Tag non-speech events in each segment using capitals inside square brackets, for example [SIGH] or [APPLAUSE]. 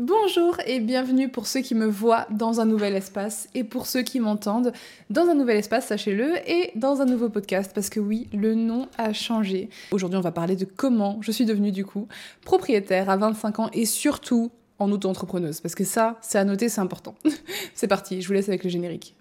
Bonjour et bienvenue pour ceux qui me voient dans un nouvel espace et pour ceux qui m'entendent dans un nouvel espace, sachez-le, et dans un nouveau podcast parce que oui, le nom a changé. Aujourd'hui, on va parler de comment je suis devenue du coup propriétaire à 25 ans et surtout en auto-entrepreneuse parce que ça, c'est à noter, c'est important. [LAUGHS] c'est parti, je vous laisse avec le générique.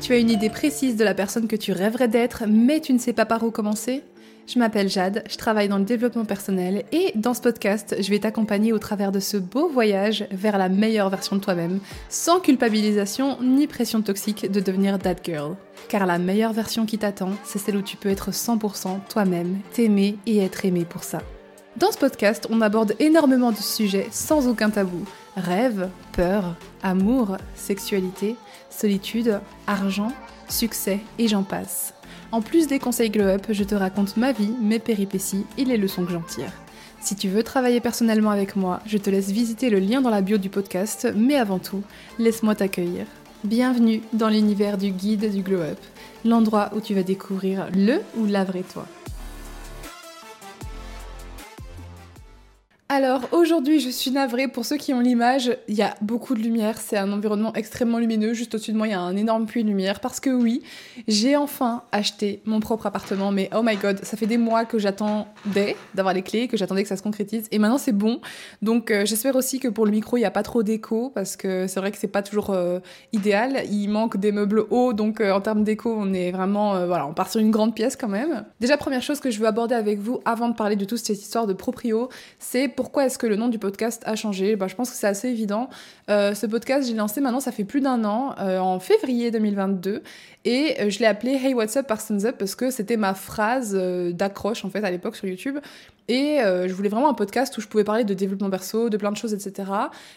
Tu as une idée précise de la personne que tu rêverais d'être, mais tu ne sais pas par où commencer? Je m'appelle Jade, je travaille dans le développement personnel et dans ce podcast, je vais t'accompagner au travers de ce beau voyage vers la meilleure version de toi-même, sans culpabilisation ni pression toxique de devenir that girl. Car la meilleure version qui t'attend, c'est celle où tu peux être 100% toi-même, t'aimer et être aimé pour ça. Dans ce podcast, on aborde énormément de sujets sans aucun tabou. Rêve, peur, amour, sexualité, solitude, argent, succès et j'en passe. En plus des conseils Glow Up, je te raconte ma vie, mes péripéties et les leçons que j'en tire. Si tu veux travailler personnellement avec moi, je te laisse visiter le lien dans la bio du podcast, mais avant tout, laisse-moi t'accueillir. Bienvenue dans l'univers du guide du Glow Up, l'endroit où tu vas découvrir le ou la vraie toi. Alors aujourd'hui, je suis navrée pour ceux qui ont l'image. Il y a beaucoup de lumière, c'est un environnement extrêmement lumineux. Juste au-dessus de moi, il y a un énorme puits de lumière parce que oui, j'ai enfin acheté mon propre appartement. Mais oh my god, ça fait des mois que j'attendais d'avoir les clés, que j'attendais que ça se concrétise. Et maintenant, c'est bon. Donc euh, j'espère aussi que pour le micro, il n'y a pas trop d'écho parce que c'est vrai que c'est pas toujours euh, idéal. Il manque des meubles hauts, donc euh, en termes d'écho, on est vraiment voilà, on part sur une grande pièce quand même. Déjà, première chose que je veux aborder avec vous avant de parler de toute cette histoire de proprio, c'est pourquoi est-ce que le nom du podcast a changé? Bah, Je pense que c'est assez évident. Euh, ce podcast, j'ai lancé maintenant, ça fait plus d'un an, euh, en février 2022. Et euh, je l'ai appelé Hey What's Up Parsons Up parce que c'était ma phrase d'accroche en fait à l'époque sur YouTube. Et je voulais vraiment un podcast où je pouvais parler de développement perso, de plein de choses, etc.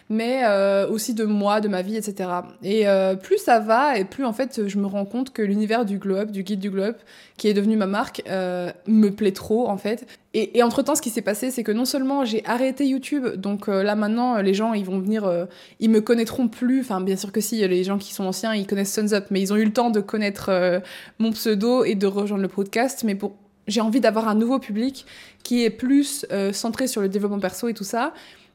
Mais aussi de moi, de ma vie, etc. Et plus ça va, et plus en fait je me rends compte que l'univers du Glow Up, du guide du Glow Up, qui est devenu ma marque, me plaît trop en fait. Et, et entre-temps, ce qui s'est passé, c'est que non seulement j'ai arrêté YouTube, donc là maintenant les gens ils vont venir, ils me connaîtront plus. Enfin, bien sûr que si, les gens qui sont anciens, ils connaissent Suns Up, mais ils ont eu le temps de connaître euh, mon pseudo et de rejoindre le podcast. Mais j'ai envie d'avoir un nouveau public qui est plus euh, centré sur le développement perso et tout ça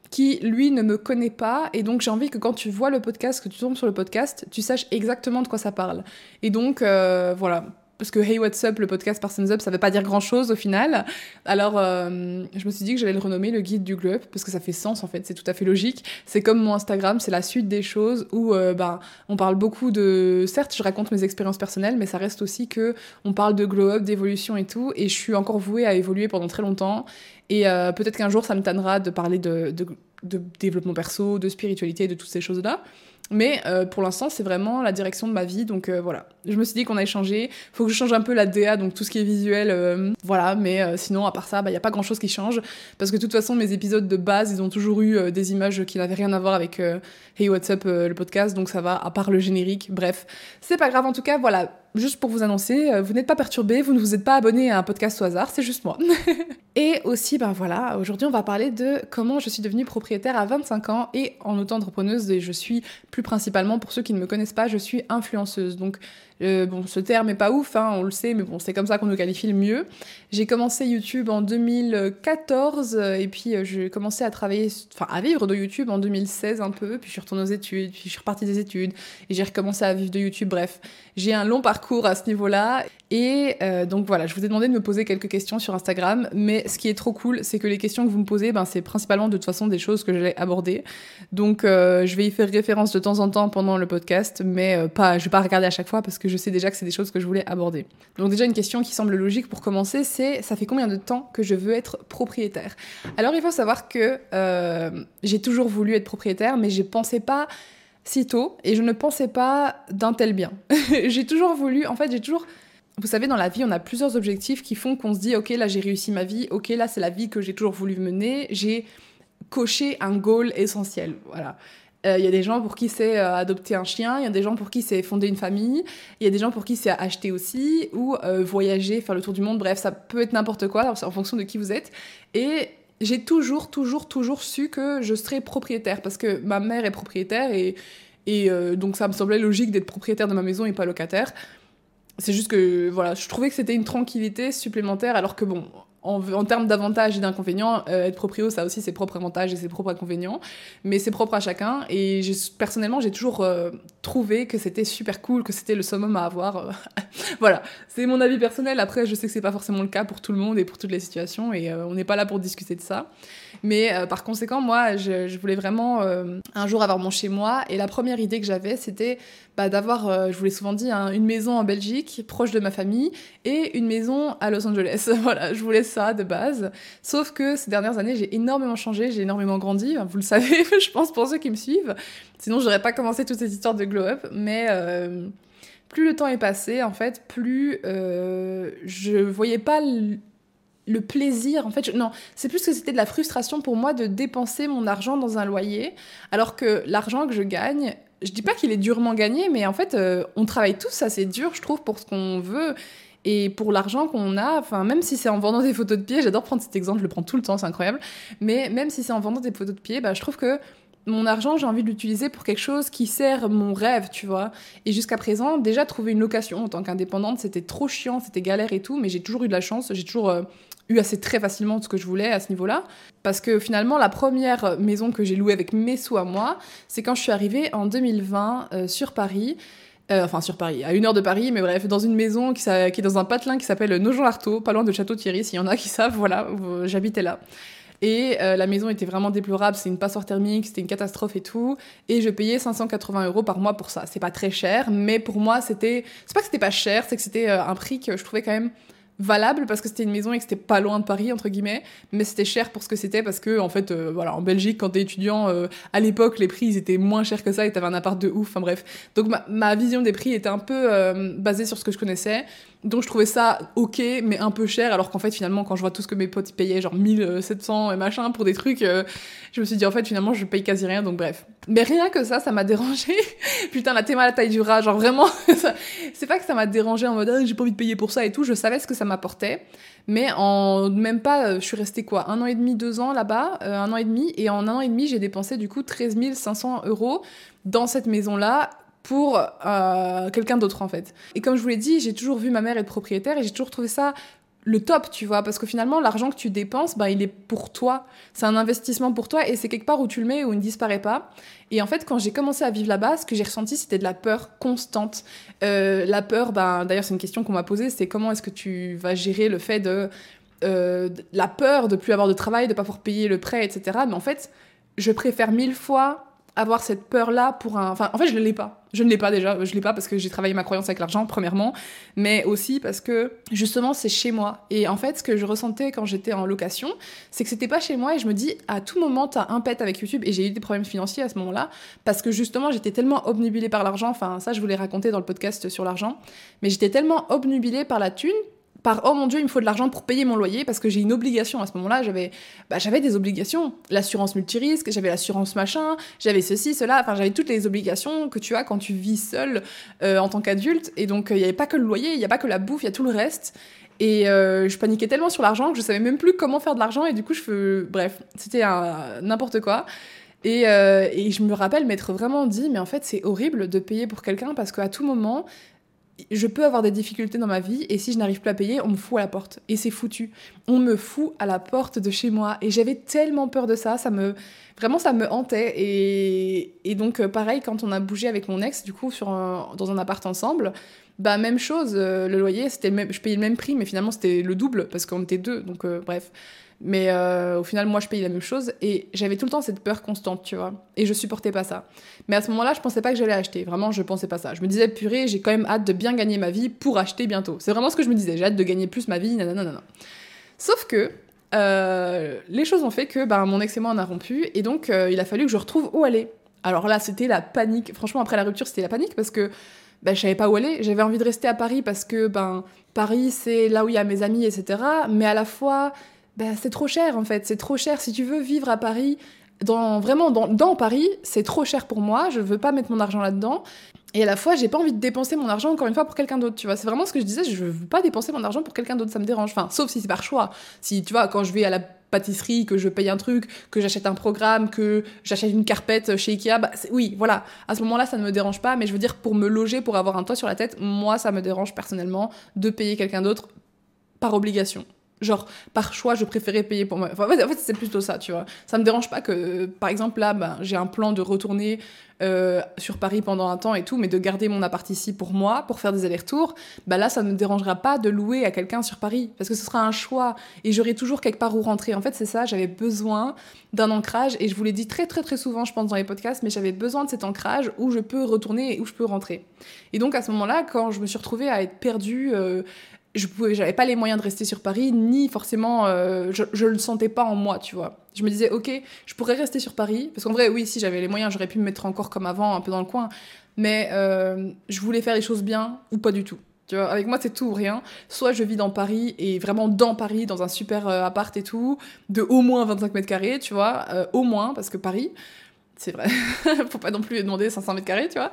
qui lui ne me connaît pas et donc j'ai envie que quand tu vois le podcast, que tu tombes sur le podcast, tu saches exactement de quoi ça parle. Et donc euh, voilà, parce que Hey What's Up, le podcast Parsons Up, ça veut pas dire grand chose au final. Alors, euh, je me suis dit que j'allais le renommer le guide du globe parce que ça fait sens en fait, c'est tout à fait logique. C'est comme mon Instagram, c'est la suite des choses où euh, ben, on parle beaucoup de. Certes, je raconte mes expériences personnelles, mais ça reste aussi que on parle de glow up, d'évolution et tout. Et je suis encore vouée à évoluer pendant très longtemps. Et euh, peut-être qu'un jour, ça me tannera de parler de, de développement perso, de spiritualité, de toutes ces choses-là. Mais euh, pour l'instant, c'est vraiment la direction de ma vie. Donc euh, voilà. Je me suis dit qu'on allait changer. Faut que je change un peu la DA, donc tout ce qui est visuel. Euh, voilà. Mais sinon, à part ça, il bah, n'y a pas grand chose qui change. Parce que de toute façon, mes épisodes de base, ils ont toujours eu des images qui n'avaient rien à voir avec Hey What's Up, le podcast. Donc ça va, à part le générique. Bref, c'est pas grave. En tout cas, voilà juste pour vous annoncer, euh, vous n'êtes pas perturbé, vous ne vous êtes pas abonné à un podcast au hasard, c'est juste moi. [LAUGHS] et aussi, ben voilà, aujourd'hui on va parler de comment je suis devenue propriétaire à 25 ans et en auto-entrepreneuse, et je suis plus principalement, pour ceux qui ne me connaissent pas, je suis influenceuse. Donc euh, bon, ce terme est pas ouf, hein, on le sait, mais bon, c'est comme ça qu'on nous qualifie le mieux. J'ai commencé YouTube en 2014 euh, et puis euh, j'ai commencé à travailler, enfin à vivre de YouTube en 2016 un peu, puis je suis retournée aux études, puis je suis repartie des études et j'ai recommencé à vivre de YouTube. Bref, j'ai un long parcours à ce niveau-là et donc voilà, je vous ai demandé de me poser quelques questions sur Instagram, mais ce qui est trop cool, c'est que les questions que vous me posez, ben, c'est principalement de toute façon des choses que j'allais aborder. Donc je vais y faire référence de temps en temps pendant le podcast, mais pas, je vais pas regarder à chaque fois parce que je sais déjà que c'est des choses que je voulais aborder. Donc déjà une question qui semble logique pour commencer, c'est ça fait combien de temps que je veux être propriétaire? Alors il faut savoir que euh, j'ai toujours voulu être propriétaire, mais je pensais pas si tôt et je ne pensais pas d'un tel bien. [LAUGHS] j'ai toujours voulu, en fait j'ai toujours... Vous savez, dans la vie, on a plusieurs objectifs qui font qu'on se dit, ok, là j'ai réussi ma vie, ok, là c'est la vie que j'ai toujours voulu mener, j'ai coché un goal essentiel. Voilà. Il euh, y a des gens pour qui c'est euh, adopter un chien, il y a des gens pour qui c'est fonder une famille, il y a des gens pour qui c'est acheter aussi, ou euh, voyager, faire le tour du monde, bref, ça peut être n'importe quoi en fonction de qui vous êtes. Et j'ai toujours, toujours, toujours su que je serais propriétaire, parce que ma mère est propriétaire, et donc ça me semblait logique d'être propriétaire de ma maison et pas locataire. C'est juste que, voilà, je trouvais que c'était une tranquillité supplémentaire, alors que bon, en, termes d'avantages et d'inconvénients, euh, être proprio, ça a aussi ses propres avantages et ses propres inconvénients, mais c'est propre à chacun. Et personnellement, j'ai toujours euh, trouvé que c'était super cool, que c'était le summum à avoir. [LAUGHS] voilà, c'est mon avis personnel. Après, je sais que c'est pas forcément le cas pour tout le monde et pour toutes les situations, et euh, on n'est pas là pour discuter de ça. Mais par conséquent, moi, je, je voulais vraiment un jour avoir mon chez moi, et la première idée que j'avais, c'était bah, d'avoir, je vous l'ai souvent dit, hein, une maison en Belgique, proche de ma famille, et une maison à Los Angeles. [LAUGHS] voilà, je voulais ça de base. Sauf que ces dernières années, j'ai énormément changé, j'ai énormément grandi. Vous le savez, [LAUGHS] je pense, pour ceux qui me suivent. Sinon, j'aurais pas commencé toutes ces histoires de glow-up. Mais euh, plus le temps est passé, en fait, plus euh, je voyais pas le, plaisir. En fait, non, c'est plus que c'était de la frustration pour moi de dépenser mon argent dans un loyer, alors que l'argent que je gagne, je dis pas qu'il est durement gagné, mais en fait, euh, on travaille tous assez dur, je trouve, pour ce qu'on veut. Et pour l'argent qu'on a, enfin, même si c'est en vendant des photos de pieds, j'adore prendre cet exemple, je le prends tout le temps, c'est incroyable. Mais même si c'est en vendant des photos de pieds, bah, je trouve que mon argent, j'ai envie de l'utiliser pour quelque chose qui sert mon rêve, tu vois. Et jusqu'à présent, déjà trouver une location en tant qu'indépendante, c'était trop chiant, c'était galère et tout, mais j'ai toujours eu de la chance, j'ai toujours euh, eu assez très facilement ce que je voulais à ce niveau-là. Parce que finalement, la première maison que j'ai louée avec mes sous à moi, c'est quand je suis arrivée en 2020 euh, sur Paris. Euh, enfin sur Paris, à une heure de Paris, mais bref, dans une maison qui, est dans un patelin qui s'appelle Nogent-Lartaud, pas loin de Château-Thierry, s'il y en a qui savent, voilà, j'habitais là. Et euh, la maison était vraiment déplorable, c'est une passoire thermique, c'était une catastrophe et tout. Et je payais 580 euros par mois pour ça. C'est pas très cher, mais pour moi, c'était. C'est pas que c'était pas cher, c'est que c'était un prix que je trouvais quand même valable parce que c'était une maison et que c'était pas loin de Paris entre guillemets mais c'était cher pour ce que c'était parce que en fait euh, voilà en Belgique quand t'es étudiant euh, à l'époque les prix ils étaient moins chers que ça et t'avais un appart de ouf enfin bref donc ma, vision des prix était un peu euh, basée sur ce que je connaissais donc je trouvais ça ok, mais un peu cher, alors qu'en fait finalement quand je vois tout ce que mes potes payaient, genre 1700 et machin pour des trucs, je me suis dit en fait finalement je paye quasi rien, donc bref. Mais rien que ça, ça m'a dérangé. [LAUGHS] Putain, la théma la taille du rat, genre vraiment, [LAUGHS] c'est pas que ça m'a dérangé en mode ah, j'ai pas envie de payer pour ça et tout, je savais ce que ça m'apportait. Mais en même pas, euh, je suis restée quoi, un an et demi, deux ans là-bas, euh, un an et demi, et en un an et demi j'ai dépensé du coup 13 500 euros dans cette maison-là pour euh, quelqu'un d'autre en fait. Et comme je vous l'ai dit, j'ai toujours vu ma mère être propriétaire et j'ai toujours trouvé ça le top, tu vois, parce que finalement, l'argent que tu dépenses, bah, il est pour toi. C'est un investissement pour toi et c'est quelque part où tu le mets où il ne disparaît pas. Et en fait, quand j'ai commencé à vivre là-bas, ce que j'ai ressenti, c'était de la peur constante. Euh, la peur, bah, d'ailleurs, c'est une question qu'on m'a posée, c'est comment est-ce que tu vas gérer le fait de, euh, la peur de plus avoir de travail, de pas pouvoir payer le prêt, etc. Mais en fait, je préfère mille fois avoir cette peur-là pour un... Enfin, en fait, je ne l'ai pas. Je ne l'ai pas déjà. Je l'ai pas parce que j'ai travaillé ma croyance avec l'argent, premièrement, mais aussi parce que, justement, c'est chez moi. Et en fait, ce que je ressentais quand j'étais en location, c'est que c'était pas chez moi et je me dis, à tout moment, t'as un pet avec YouTube et j'ai eu des problèmes financiers à ce moment-là parce que, justement, j'étais tellement obnubilée par l'argent. Enfin, ça, je vous l'ai raconté dans le podcast sur l'argent, mais j'étais tellement obnubilée par la thune par oh mon dieu, il me faut de l'argent pour payer mon loyer parce que j'ai une obligation à ce moment-là. J'avais, bah, j'avais des obligations, l'assurance multirisque, j'avais l'assurance machin, j'avais ceci, cela. Enfin, j'avais toutes les obligations que tu as quand tu vis seul euh, en tant qu'adulte. Et donc, il n'y avait pas que le loyer, il n'y a pas que la bouffe, il y a tout le reste. Et euh, je paniquais tellement sur l'argent que je savais même plus comment faire de l'argent. Et du coup, je fais, bref, c'était n'importe quoi. Et, euh, et, je me rappelle m'être vraiment dit, mais en fait, c'est horrible de payer pour quelqu'un parce qu'à tout moment, je peux avoir des difficultés dans ma vie et si je n'arrive plus à payer, on me fout à la porte. Et c'est foutu. On me fout à la porte de chez moi. Et j'avais tellement peur de ça, ça me... Vraiment, ça me hantait. Et, donc, euh, pareil, quand on a bougé avec mon ex, du coup, dans un appart ensemble, bah, même chose, euh, le loyer, c'était même... je payais le même prix, mais finalement, c'était le double parce qu'on était deux. Donc, euh, bref. Mais euh, au final, moi, je payais la même chose et j'avais tout le temps cette peur constante, tu vois. Et je supportais pas ça. Mais à ce moment-là, je pensais pas que j'allais acheter. Vraiment, je pensais pas ça. Je me disais, purée, j'ai quand même hâte de bien gagner ma vie pour acheter bientôt. C'est vraiment ce que je me disais. J'ai hâte de gagner plus ma vie, nanana. Sauf que euh, les choses ont fait que ben, mon ex et moi, on a rompu et donc euh, il a fallu que je retrouve où aller. Alors là, c'était la panique. Franchement, après la rupture, c'était la panique parce que ben, je savais pas où aller. J'avais envie de rester à Paris parce que ben, Paris, c'est là où il y a mes amis, etc. Mais à la fois bah, c'est trop cher en fait, c'est trop cher. Si tu veux vivre à Paris, dans, vraiment dans, Paris, c'est trop cher pour moi, je veux pas mettre mon argent là-dedans. Et à la fois, j'ai pas envie de dépenser mon argent encore une fois pour quelqu'un d'autre, tu vois. C'est vraiment ce que je disais, je veux pas dépenser mon argent pour quelqu'un d'autre, ça me dérange. Enfin, sauf si c'est par choix. Si, tu vois, quand je vais à la pâtisserie, que je paye un truc, que j'achète un programme, que j'achète une carpette chez Ikea, bah, oui, voilà. À ce moment-là, ça ne me dérange pas, mais je veux dire, pour me loger, pour avoir un toit sur la tête, moi, ça me dérange personnellement de payer quelqu'un d'autre par obligation. Genre par choix je préférais payer pour moi enfin, en fait c'est plutôt ça tu vois. Ça me dérange pas que par exemple là ben, j'ai un plan de retourner euh, sur Paris pendant un temps et tout mais de garder mon appart ici pour moi pour faire des allers-retours bah là ça ne me dérangera pas de louer à quelqu'un sur Paris parce que ce sera un choix et j'aurai toujours quelque part où rentrer. En fait c'est ça j'avais besoin d'un ancrage et je vous l'ai dit très très très souvent je pense dans les podcasts mais j'avais besoin de cet ancrage où je peux retourner et où je peux rentrer. Et donc à ce moment-là quand je me suis retrouvée à être perdue euh, je pouvais j'avais pas les moyens de rester sur Paris ni forcément euh, je, je le sentais pas en moi tu vois. Je me disais ok je pourrais rester sur Paris parce qu'en vrai oui si j'avais les moyens j'aurais pu me mettre encore comme avant un peu dans le coin. Mais euh, je voulais faire les choses bien ou pas du tout. Tu vois, avec moi, c'est tout ou rien. Soit je vis dans Paris et vraiment dans Paris, dans un super euh, appart et tout, de au moins 25 mètres carrés, tu vois, au moins, parce que Paris, c'est vrai, [LAUGHS] faut pas non plus demander 500 mètres carrés, tu vois.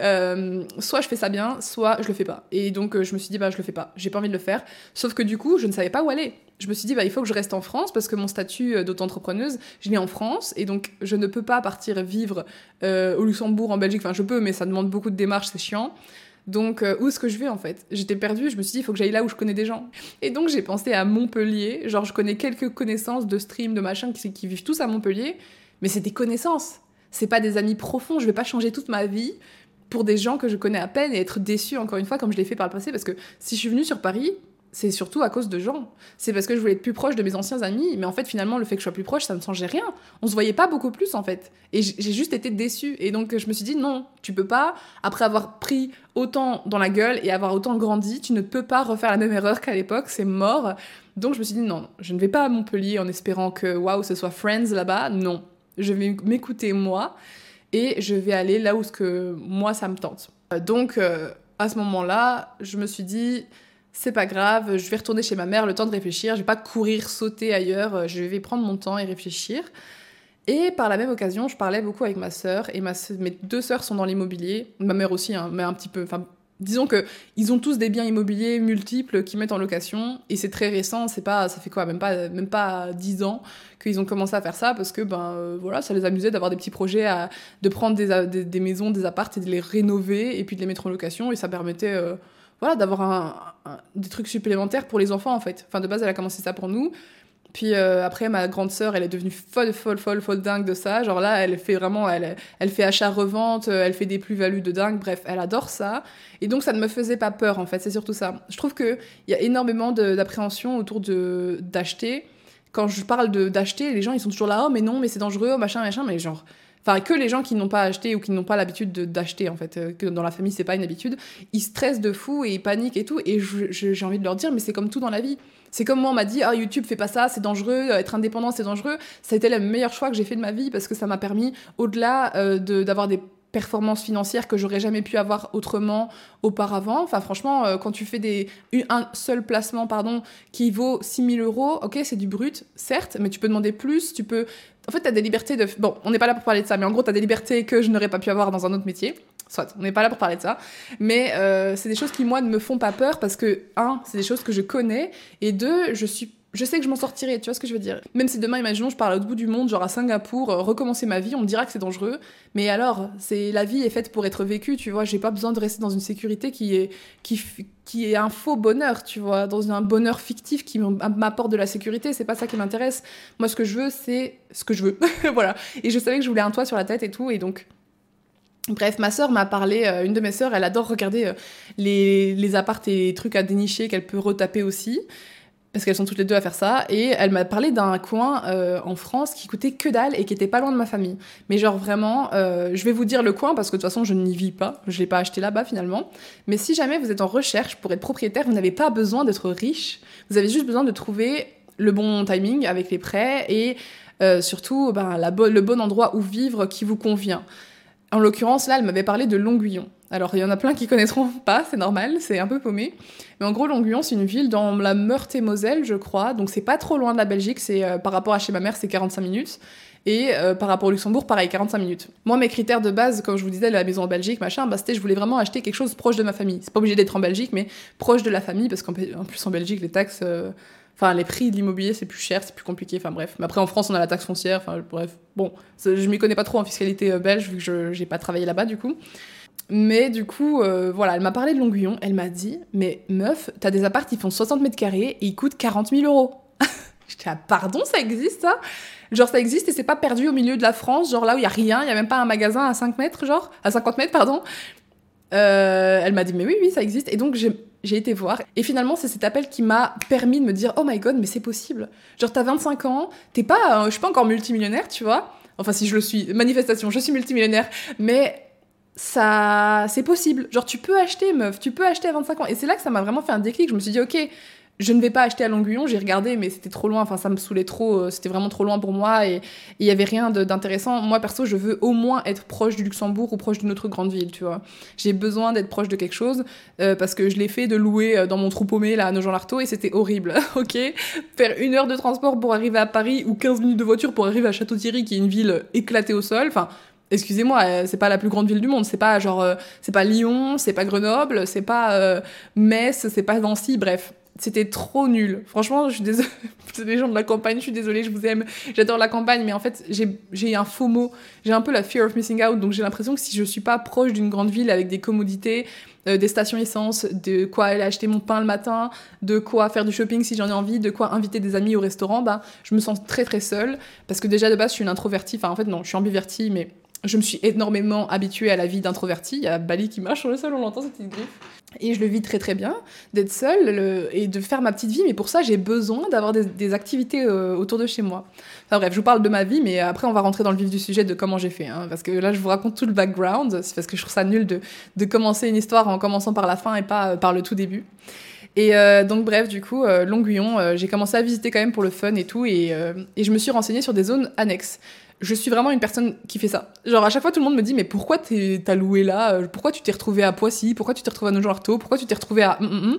Euh, soit je fais ça bien, soit je le fais pas. Et donc je me suis dit, bah je le fais pas, j'ai pas envie de le faire. Sauf que du coup, je ne savais pas où aller. Je me suis dit, bah il faut que je reste en France parce que mon statut d'auto-entrepreneuse, je l'ai en France et donc je ne peux pas partir vivre au Luxembourg, en Belgique. Enfin, je peux, mais ça demande beaucoup de démarches, c'est chiant. Donc, euh, où est-ce que je vais en fait? J'étais perdue, je me suis dit, il faut que j'aille là où je connais des gens. Et donc, j'ai pensé à Montpellier. Genre, je connais quelques connaissances de stream, de machin, qui, qui vivent tous à Montpellier, mais c'est des connaissances. C'est pas des amis profonds. Je vais pas changer toute ma vie pour des gens que je connais à peine et être déçue encore une fois, comme je l'ai fait par le passé. Parce que si je suis venue sur Paris, c'est surtout à cause de gens. C'est parce que je voulais être plus proche de mes anciens amis, mais en fait, finalement, le fait que je sois plus proche, ça ne changeait rien. On se voyait pas beaucoup plus, en fait. Et j'ai juste été déçue. Et donc, je me suis dit, non, tu peux pas, après avoir pris autant dans la gueule et avoir autant grandi, tu ne peux pas refaire la même erreur qu'à l'époque, c'est mort. Donc, je me suis dit, non, je ne vais pas à Montpellier en espérant que, waouh, ce soit Friends là-bas. Non. Je vais m'écouter moi et je vais aller là où ce que moi, ça me tente. Donc, euh, à ce moment-là, je me suis dit, c'est pas grave, je vais retourner chez ma mère, le temps de réfléchir, je vais pas courir, sauter ailleurs, je vais prendre mon temps et réfléchir. Et par la même occasion, je parlais beaucoup avec ma sœur, et ma mes deux sœurs sont dans l'immobilier, ma mère aussi, hein, mais un petit peu, disons que ils ont tous des biens immobiliers multiples qu'ils mettent en location, et c'est très récent, c'est pas, ça fait quoi, même pas, même pas 10 ans qu'ils ont commencé à faire ça, parce que, ben, euh, voilà, ça les amusait d'avoir des petits projets, à, de prendre des, des, maisons, des appartes et de les rénover, et puis de les mettre en location, et ça permettait... Euh, voilà, d'avoir un, des trucs supplémentaires pour les enfants en fait. Enfin, de base, elle a commencé ça pour nous. Puis euh, après, ma grande sœur, elle est devenue folle, folle, folle, folle dingue de ça. Genre là, elle fait vraiment, elle, elle fait achat-revente, euh, elle fait des plus-values de dingue. Bref, elle adore ça. Et donc, ça ne me faisait pas peur, en fait. C'est surtout ça. Je trouve qu'il y a énormément d'appréhension autour d'acheter. Quand je parle d'acheter, les gens, ils sont toujours là, oh, mais non, mais c'est dangereux, machin, machin. Mais genre, enfin que les gens qui n'ont pas acheté ou qui n'ont pas l'habitude d'acheter en fait, euh, que dans la famille c'est pas une habitude, ils stressent de fou et ils paniquent et tout. Et j'ai envie de leur dire, mais c'est comme tout dans la vie. C'est comme moi, on m'a dit, ah YouTube fais pas ça, c'est dangereux, euh, être indépendant c'est dangereux. Ça a été le meilleur choix que j'ai fait de ma vie parce que ça m'a permis, au-delà euh, d'avoir des performances financières que j'aurais jamais pu avoir autrement auparavant. Enfin, franchement, euh, quand tu fais des, un seul placement pardon, qui vaut 6000 euros, ok, c'est du brut, certes, mais tu peux demander plus, tu peux... En fait, tu as des libertés de... Bon, on n'est pas là pour parler de ça, mais en gros, tu as des libertés que je n'aurais pas pu avoir dans un autre métier. Soit, on n'est pas là pour parler de ça. Mais euh, c'est des choses qui, moi, ne me font pas peur parce que, un, c'est des choses que je connais, et deux, je suis je sais que je m'en sortirai, tu vois ce que je veux dire Même si demain, imaginons, je pars à l'autre bout du monde, genre à Singapour, euh, recommencer ma vie, on me dira que c'est dangereux. Mais alors, c'est la vie est faite pour être vécue, tu vois. J'ai pas besoin de rester dans une sécurité qui est, qui, qui est un faux bonheur, tu vois, dans un bonheur fictif qui m'apporte de la sécurité. C'est pas ça qui m'intéresse. Moi, ce que je veux, c'est ce que je veux. [LAUGHS] voilà. Et je savais que je voulais un toit sur la tête et tout, et donc. Bref, ma sœur m'a parlé, euh, une de mes sœurs, elle adore regarder euh, les, les et les trucs à dénicher qu'elle peut retaper aussi parce qu'elles sont toutes les deux à faire ça, et elle m'a parlé d'un coin euh, en France qui coûtait que dalle et qui était pas loin de ma famille. Mais genre vraiment, je vais vous dire le coin parce que de toute façon je n'y vis pas, je l'ai pas acheté là-bas finalement. Mais si jamais vous êtes en recherche pour être propriétaire, vous n'avez pas besoin d'être riche, vous avez juste besoin de trouver le bon timing avec les prêts et surtout ben, le bon endroit où vivre qui vous convient. En l'occurrence, là, elle m'avait parlé de Longuillon. Alors, il y en a plein qui connaîtront [LAUGHS] pas, c'est normal, c'est un peu paumé. Mais en gros, Longuillon, c'est une ville dans la Meurthe-et-Moselle, je crois. Donc, c'est pas trop loin de la Belgique. C'est euh, par rapport à chez ma mère, c'est 45 minutes. Et euh, par rapport au Luxembourg, pareil, 45 minutes. Moi, mes critères de base, comme je vous disais, la maison en Belgique, machin, bah, c'était je voulais vraiment acheter quelque chose proche de ma famille. C'est pas obligé d'être en Belgique, mais proche de la famille, parce qu'en plus en Belgique, les taxes. Euh, enfin, les prix de l'immobilier, c'est plus cher, c'est plus compliqué. Enfin, bref. Mais après, en France, on a la taxe foncière. Enfin, bref. Bon, je m'y connais pas trop en fiscalité belge, vu que je n'ai pas travaillé là-bas, du coup. Mais du coup, euh, voilà, elle m'a parlé de Longuillon. Elle m'a dit, mais meuf, t'as des apparts qui font 60 mètres carrés et ils coûtent 40 000 euros. [LAUGHS] J'étais ah, pardon, ça existe ça? Genre, ça existe et c'est pas perdu au milieu de la France, genre là où il y a rien, il y a même pas un magasin à 5 mètres, genre, à 50 mètres, pardon. Euh, elle m'a dit, mais oui, oui, ça existe. Et donc, j'ai été voir. Et finalement, c'est cet appel qui m'a permis de me dire, oh my god, mais c'est possible. Genre, t'as 25 ans, t'es pas, euh, je suis pas encore multimillionnaire, tu vois. Enfin, si je le suis, manifestation, je suis multimillionnaire. Mais ça, c'est possible. Genre, tu peux acheter, meuf, tu peux acheter à 25 ans. Et c'est là que ça m'a vraiment fait un déclic. Je me suis dit, ok, je ne vais pas acheter à Longuillon, j'ai regardé, mais c'était trop loin, enfin ça me saoulait trop, euh, c'était vraiment trop loin pour moi et il y avait rien d'intéressant. Moi perso, je veux au moins être proche du Luxembourg ou proche d'une autre grande ville, tu vois. J'ai besoin d'être proche de quelque chose euh, parce que je l'ai fait de louer euh, dans mon trou paumé là à Nogent-Larteau et c'était horrible, [LAUGHS] ok? Faire une heure de transport pour arriver à Paris ou 15 minutes de voiture pour arriver à Château-Thierry qui est une ville éclatée au sol, enfin excusez-moi, c'est pas la plus grande ville du monde, c'est pas genre, c'est pas Lyon, c'est pas Grenoble, c'est pas Metz, c'est pas Nancy, bref c'était trop nul. Franchement, je suis désolée. [LAUGHS] Des gens de la campagne, je suis désolée, je vous aime. J'adore la campagne, mais en fait, j'ai un faux mot. J'ai un peu la fear of missing out. Donc, j'ai l'impression que si je suis pas proche d'une grande ville avec des commodités, euh, des stations essence, de quoi aller acheter mon pain le matin, de quoi faire du shopping si j'en ai envie, de quoi inviter des amis au restaurant, bah, je me sens très très seule. Parce que déjà, de base, je suis une introvertie. Enfin, en fait, non, je suis ambivertie, mais je me suis énormément habituée à la vie d'introvertie. Il y a Bali qui marche sur le sol, on l'entend, cette petite griffe. Et je le vis très très bien, d'être seule et de faire ma petite vie. Mais pour ça, j'ai besoin d'avoir des, activités euh, autour de chez moi. Enfin bref, je vous parle de ma vie, mais après, on va rentrer dans le vif du sujet de comment j'ai fait. Hein, parce que là, je vous raconte tout le background. C'est parce que je trouve ça nul de, de, commencer une histoire en commençant par la fin et pas euh, par le tout début. Et euh, donc bref, du coup, Longuillon, j'ai commencé à visiter quand même pour le fun et tout, et je me suis renseignée sur des zones annexes je suis vraiment une personne qui fait ça. Genre, à chaque fois, tout le monde me dit, mais pourquoi t'as loué là? Euh, Pourquoi tu t'es retrouvé à Poissy? Pourquoi tu t'es retrouvé à Nogent-Artaud Pourquoi tu t'es retrouvé à... Mm, mm, mm?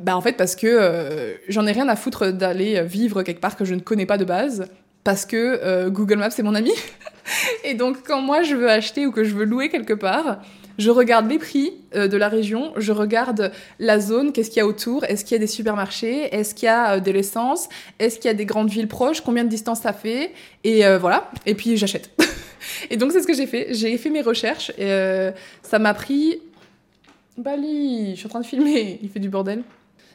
Bah, en fait, parce que euh, j'en ai rien à foutre d'aller vivre quelque part que je ne connais pas de base. Parce que euh, Google Maps, c'est mon ami. [LAUGHS] Et donc, quand moi, je veux acheter ou que je veux louer quelque part, je regarde les prix euh, de la région, je regarde la zone, qu'est-ce qu'il y a autour, est-ce qu'il y a des supermarchés, est-ce qu'il y a euh, de l'essence, est-ce qu'il y a des grandes villes proches, combien de distance ça fait, et euh, voilà, et puis j'achète. [LAUGHS] et donc c'est ce que j'ai fait, j'ai fait mes recherches, ça m'a pris... Bali, je suis en train de filmer, il fait du bordel.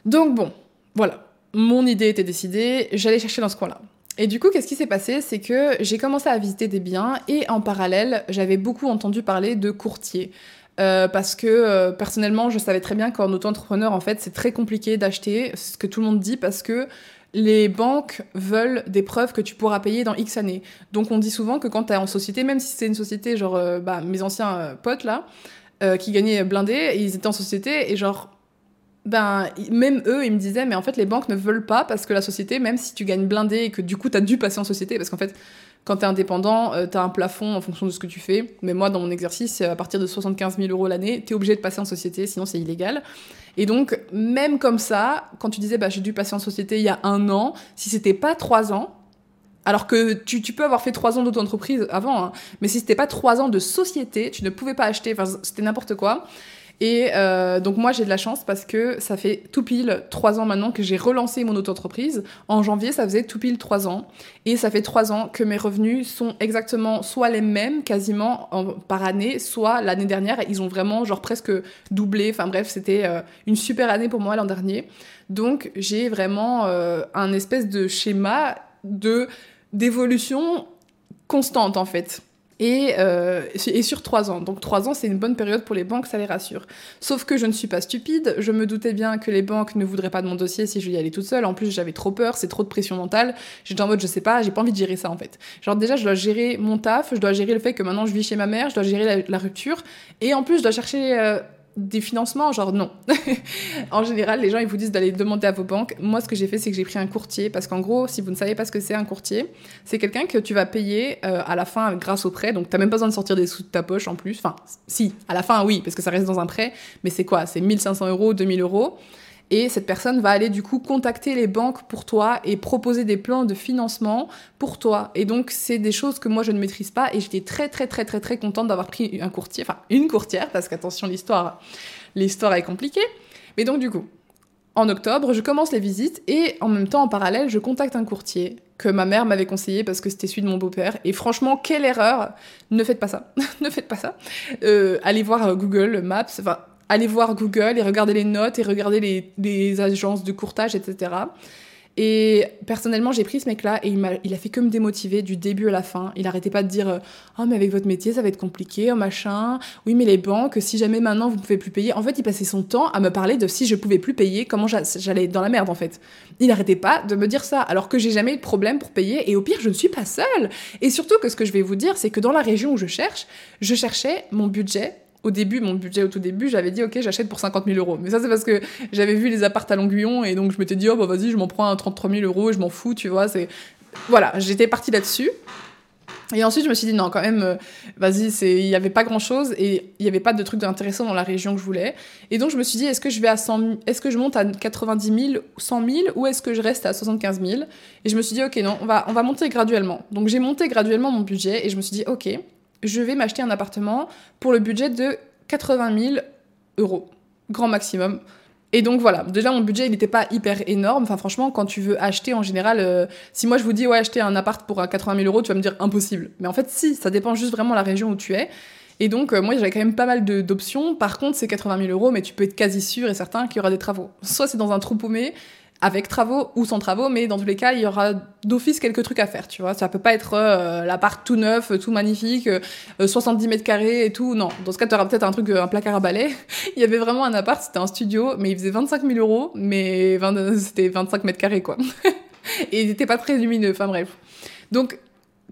Donc bon, voilà, mon idée était décidée, j'allais chercher dans ce coin-là. Et du coup, qu'est-ce qui s'est passé? C'est que j'ai commencé à visiter des biens et en parallèle, j'avais beaucoup entendu parler de courtiers. Euh, parce que euh, personnellement, je savais très bien qu'en auto-entrepreneur, en fait, c'est très compliqué d'acheter, c'est ce que tout le monde dit, parce que les banques veulent des preuves que tu pourras payer dans X années. Donc on dit souvent que quand tu es en société, même si c'est une société, genre euh, bah, mes anciens potes là, qui gagnaient blindé, ils étaient en société et genre ben, même eux, ils me disaient, mais en fait, les banques ne veulent pas parce que la société, même si tu gagnes blindé et que du coup, tu as dû passer en société, parce qu'en fait, quand tu es indépendant, euh, tu as un plafond en fonction de ce que tu fais. Mais moi, dans mon exercice, à partir de 75 000 euros l'année, tu es obligé de passer en société, sinon c'est illégal. Et donc, même comme ça, quand tu disais, bah, j'ai dû passer en société il y a un an, si c'était pas trois ans, alors que tu, peux avoir fait trois ans d'auto-entreprise avant, hein, mais si c'était pas trois ans de société, tu ne pouvais pas acheter, enfin, c'était n'importe quoi. Et euh, donc moi j'ai de la chance parce que ça fait tout pile trois ans maintenant que j'ai relancé mon auto-entreprise. En janvier ça faisait tout pile trois ans. Et ça fait trois ans que mes revenus sont exactement soit les mêmes quasiment par année, soit l'année dernière ils ont vraiment genre presque doublé. Enfin bref c'était euh, une super année pour moi l'an dernier. Donc j'ai vraiment euh, un espèce de schéma de d'évolution constante en fait. Et, euh, et, sur trois ans. Donc trois ans, c'est une bonne période pour les banques, ça les rassure. Sauf que je ne suis pas stupide, je me doutais bien que les banques ne voudraient pas de mon dossier si je y allais toute seule. En plus, j'avais trop peur, c'est trop de pression mentale. J'étais en mode, je sais pas, j'ai pas envie de gérer ça en fait. Genre déjà, je dois gérer mon taf, je dois gérer le fait que maintenant je vis chez ma mère, je dois gérer la, rupture, et en plus, je dois chercher euh, des financements, genre non. [LAUGHS] en général, les gens ils vous disent d'aller demander à vos banques. Moi, ce que j'ai fait, c'est que j'ai pris un courtier parce qu'en gros, si vous ne savez pas ce que c'est un courtier, c'est quelqu'un que tu vas payer euh, à la fin grâce au prêt. Donc, tu n'as même pas besoin de sortir des sous de ta poche en plus. Enfin, si, à la fin, oui, parce que ça reste dans un prêt. Mais c'est quoi? C'est 1500 euros, 2000 euros. Et cette personne va aller du coup contacter les banques pour toi et proposer des plans de financement pour toi. Et donc c'est des choses que moi je ne maîtrise pas et j'étais très très très très très contente d'avoir pris un courtier, enfin une courtière parce qu'attention l'histoire, l'histoire est compliquée. Mais donc du coup, en octobre, je commence les visites et en même temps, en parallèle, je contacte un courtier que ma mère m'avait conseillé parce que c'était celui de mon beau-père. Et franchement, quelle erreur Ne faites pas ça. [LAUGHS] ne faites pas ça. Euh, allez voir Google Maps. Enfin, allez voir Google et regardez les notes et regardez les, agences de courtage, etc. Et personnellement, j'ai pris ce mec-là et il a, fait que me démotiver du début à la fin. Il arrêtait pas de dire Oh, mais avec votre métier, ça va être compliqué, oh, machin. Oui, mais les banques, si jamais maintenant vous pouvez plus payer. En fait, il passait son temps à me parler de si je pouvais plus payer, comment j'allais dans la merde, en fait. Il arrêtait pas de me dire ça, alors que j'ai jamais eu de problème pour payer. Et au pire, je ne suis pas seule. Et surtout que ce que je vais vous dire, c'est que dans la région où je cherche, je cherchais mon budget au début, mon budget au tout début, j'avais dit, ok, j'achète pour 50 000 euros. Mais ça, c'est parce que j'avais vu les apparts à Longuillon et donc je m'étais dit, oh bah vas-y, je m'en prends à 33 000 euros et je m'en fous, tu vois. C'est Voilà, j'étais partie là-dessus. Et ensuite, je me suis dit, non, quand même, euh, vas-y, il n'y avait pas grand-chose et il n'y avait pas de trucs intéressants dans la région que je voulais. Et donc, je me suis dit, est-ce que je vais à 100 est-ce que je monte à 90 000, 100 000 ou est-ce que je reste à 75 000 Et je me suis dit, ok, non, on va, on va monter graduellement. Donc, j'ai monté graduellement mon budget et je me suis dit, ok, je vais m'acheter un appartement pour le budget de 80 000 euros, grand maximum. Et donc voilà, déjà mon budget il n'était pas hyper énorme. Enfin franchement, quand tu veux acheter en général, euh, si moi je vous dis ouais acheter un appart pour 80 000 euros, tu vas me dire impossible. Mais en fait si, ça dépend juste vraiment de la région où tu es. Et donc euh, moi j'avais quand même pas mal d'options. Par contre c'est 80 000 euros, mais tu peux être quasi sûr et certain qu'il y aura des travaux. Soit c'est dans un trou paumé, avec travaux ou sans travaux, mais dans tous les cas, il y aura d'office quelques trucs à faire, tu vois. Ça peut pas être euh, l'appart tout neuf, tout magnifique, 70 euh, mètres carrés et tout. Non, dans ce cas, tu auras peut-être un truc, un placard à balai. [LAUGHS] il y avait vraiment un appart, c'était un studio, mais il faisait 25 000 euros, mais c'était 25 mètres carrés, quoi. [LAUGHS] et il était pas très lumineux, enfin bref. Donc,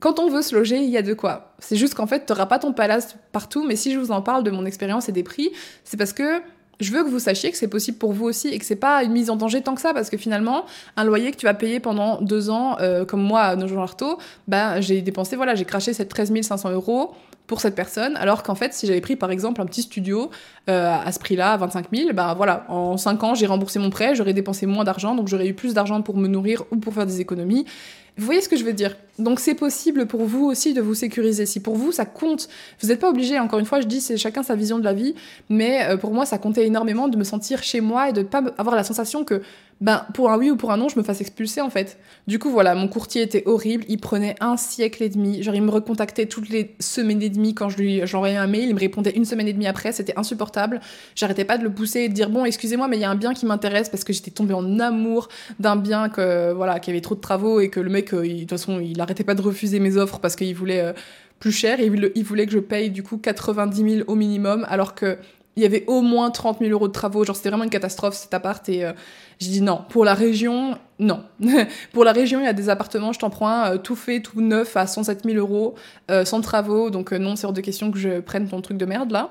quand on veut se loger, il y a de quoi. C'est juste qu'en fait, tu n'auras pas ton palace partout, mais si je vous en parle de mon expérience et des prix, c'est parce que je veux que vous sachiez que c'est possible pour vous aussi et que c'est pas une mise en danger tant que ça parce que finalement un loyer que tu vas payer pendant deux ans euh, comme moi à Nogent Arto bah j'ai dépensé voilà j'ai craché cette 13 500 euros pour cette personne alors qu'en fait si j'avais pris par exemple un petit studio euh, à ce prix-là à 25 000 bah voilà en cinq ans j'ai remboursé mon prêt j'aurais dépensé moins d'argent donc j'aurais eu plus d'argent pour me nourrir ou pour faire des économies vous voyez ce que je veux dire? Donc c'est possible pour vous aussi de vous sécuriser. Si pour vous ça compte, vous n'êtes pas obligé. Encore une fois, je dis c'est chacun sa vision de la vie, mais euh, pour moi ça comptait énormément de me sentir chez moi et de pas avoir la sensation que ben pour un oui ou pour un non, je me fasse expulser en fait. Du coup voilà, mon courtier était horrible, il prenait un siècle et demi, genre il me recontactait toutes les semaines et demie quand je lui j'envoyais un mail, il me répondait une semaine et demie après, c'était insupportable. J'arrêtais pas de le pousser et de dire bon, excusez-moi mais il y a un bien qui m'intéresse parce que j'étais tombée en amour d'un bien que voilà, qui avait trop de travaux et que le mec euh, de toute façon, il arrêtait pas de refuser mes offres parce qu'il voulait euh, plus cher et il, voulait que je paye du coup 90 000 au minimum alors que il y avait au moins 30 000 euros de travaux. Genre, c'était vraiment une catastrophe cet appart. Et euh, j'ai dit non. Pour la région, non. [LAUGHS] pour la région, il y a des appartements, je t'en prends un, euh, tout fait, tout neuf à 107 000 euros, euh, sans travaux. Donc, non, c'est hors de question que je prenne ton truc de merde là.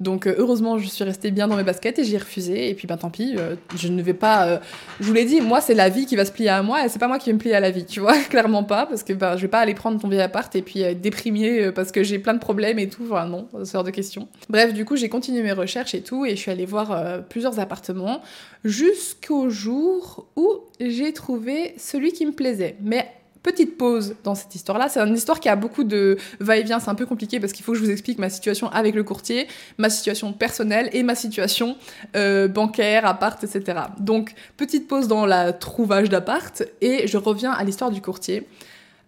Donc, heureusement, je suis restée bien dans mes baskets et j'ai refusé. Et puis, ben tant pis, je ne vais pas. je vous l'ai dit, moi, c'est la vie qui va se plier à moi et c'est pas moi qui vais me plier à la vie, tu vois. [LAUGHS] Clairement pas, parce que ben, je vais pas aller prendre ton vieil appart et puis être déprimée parce que j'ai plein de problèmes et tout. Enfin, non, c'est hors de question. Bref, du coup, j'ai continué mes recherches et tout, et je suis allée voir euh, plusieurs appartements jusqu'au jour où j'ai trouvé celui qui me plaisait. Mais petite pause dans cette histoire-là. C'est une histoire qui a beaucoup de va-et-vient. C'est un peu compliqué parce qu'il faut que je vous explique ma situation avec le courtier, ma situation personnelle et ma situation euh, bancaire, appart, etc. Donc, petite pause dans la trouvage d'appart et je reviens à l'histoire du courtier.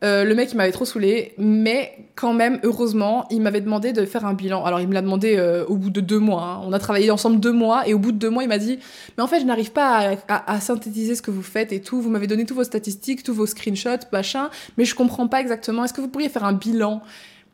Euh, le mec, il m'avait trop saoulé, mais quand même, heureusement, il m'avait demandé de faire un bilan. Alors, il me l'a demandé euh, au bout de deux mois. Hein. On a travaillé ensemble deux mois, et au bout de deux mois, il m'a dit Mais en fait, je n'arrive pas à, synthétiser ce que vous faites et tout. Vous m'avez donné tous vos statistiques, tous vos screenshots, machin, mais je comprends pas exactement. Est-ce que vous pourriez faire un bilan?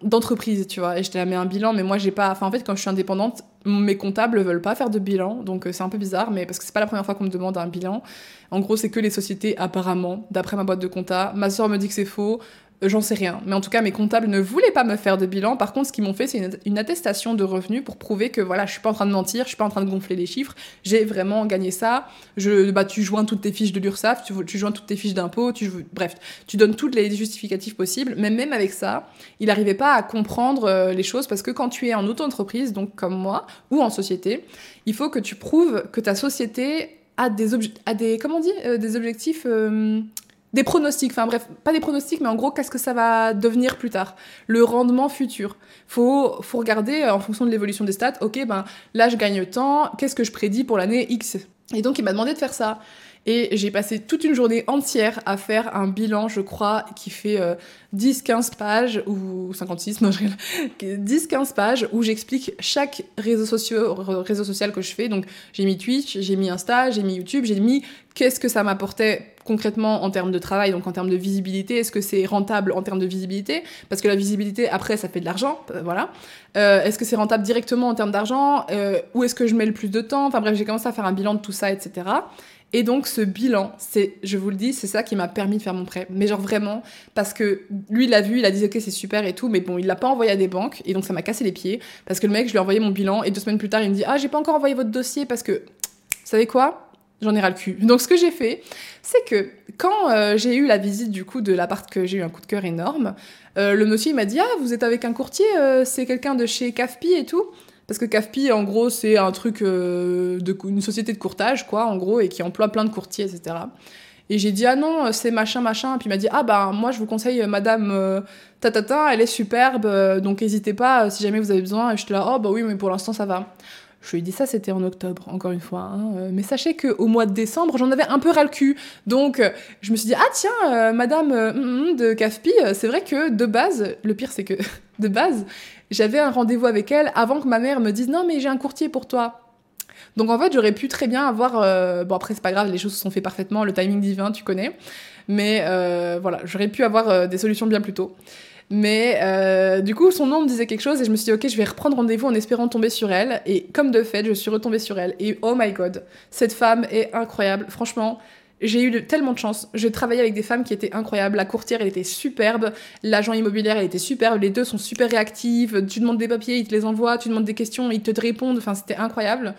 D'entreprise, tu vois. Et je t'ai mis un bilan, mais moi, j'ai pas. Enfin, en fait, quand je suis indépendante, mes comptables veulent pas faire de bilan, donc euh, c'est un peu bizarre, mais parce que c'est pas la première fois qu'on me demande un bilan. En gros, c'est que les sociétés, apparemment, d'après ma boîte de compta. Ma soeur me dit que c'est faux. Euh, j'en sais rien. Mais en tout cas, mes comptables ne voulaient pas me faire de bilan. Par contre, ce qu'ils m'ont fait, c'est une, attestation de revenus pour prouver que voilà, je suis pas en train de mentir, je suis pas en train de gonfler les chiffres. J'ai vraiment gagné ça. Bah, tu joins toutes tes fiches de l'URSSAF, tu, joins toutes tes fiches d'impôts, tu, bref, tu donnes toutes les justificatifs possibles. Mais même avec ça, il n'arrivait pas à comprendre euh, les choses parce que quand tu es en auto-entreprise, donc comme moi, ou en société, il faut que tu prouves que ta société a des, a comment on dit, euh, des objectifs des pronostics, enfin bref, pas des pronostics, mais en gros, qu'est-ce que ça va devenir plus tard? Le rendement futur. Faut, faut regarder euh, en fonction de l'évolution des stats, ok, ben là je gagne tant, qu'est-ce que je prédis pour l'année X? Et donc il m'a demandé de faire ça. Et j'ai passé toute une journée entière à faire un bilan, je crois, qui fait 10-15 pages, ou 56, non, je 10-15 pages, où j'explique chaque réseau, réseau social que je fais. Donc j'ai mis Twitch, j'ai mis Insta, j'ai mis YouTube, j'ai mis qu'est-ce que ça m'apportait concrètement en termes de travail, donc en termes de visibilité, est-ce que c'est rentable en termes de visibilité? Parce que la visibilité, après, ça fait de l'argent, euh, voilà. Euh, est-ce que c'est rentable directement en termes d'argent? Euh, Où est-ce que je mets le plus de temps? Enfin bref, j'ai commencé à faire un bilan de tout ça, etc. Et donc ce bilan, c'est, je vous le dis, c'est ça qui m'a permis de faire mon prêt. Mais genre vraiment, parce que lui, il l'a vu, il a dit ok c'est super et tout, mais bon, il l'a pas envoyé à des banques et donc ça m'a cassé les pieds parce que le mec, je lui ai envoyé mon bilan et deux semaines plus tard, il me dit ah j'ai pas encore envoyé votre dossier parce que, vous savez quoi? J'en ai ras le cul. [LAUGHS] Donc ce que j'ai fait, c'est que quand euh, j'ai eu la visite du coup de l'appart que j'ai eu un coup de cœur énorme, euh, le monsieur m'a dit ah vous êtes avec un courtier, euh, c'est quelqu'un de chez CAFPI et tout? Parce que CAFPI, en gros, c'est un truc de une société de courtage, quoi, en gros, et qui emploie plein de courtiers, etc. Et j'ai dit ah non, c'est machin machin. Puis il m'a dit ah bah moi je vous conseille Madame Tatata, elle est superbe, donc n'hésitez pas si jamais vous avez besoin. Et je te là oh bah oui mais pour l'instant ça va. Je lui ai dit ça, c'était en octobre, encore une fois. Hein. Euh, mais sachez qu'au mois de décembre, j'en avais un peu ras le cul. Donc, euh, je me suis dit, ah tiens, euh, madame mm, mm, de CAFPI, c'est vrai que de base, le pire c'est que [LAUGHS] de base, j'avais un rendez-vous avec elle avant que ma mère me dise, non mais j'ai un courtier pour toi. Donc en fait, j'aurais pu très bien avoir... bon après, c'est pas grave, les choses se sont faites parfaitement, le timing divin, tu connais. Mais voilà, j'aurais pu avoir des solutions bien plus tôt. Mais euh, du coup, son nom me disait quelque chose et je me suis dit, ok, je vais reprendre rendez-vous en espérant tomber sur elle. Et comme de fait, je suis retombée sur elle. Et oh my god, cette femme est incroyable. Franchement, j'ai eu tellement de chance. J'ai travaillé avec des femmes qui étaient incroyables. La courtière, elle était superbe. L'agent immobilier, elle était superbe. Les deux sont super réactives. Tu demandes des papiers, ils te les envoient. Tu demandes des questions, ils te répondent. Enfin, c'était incroyable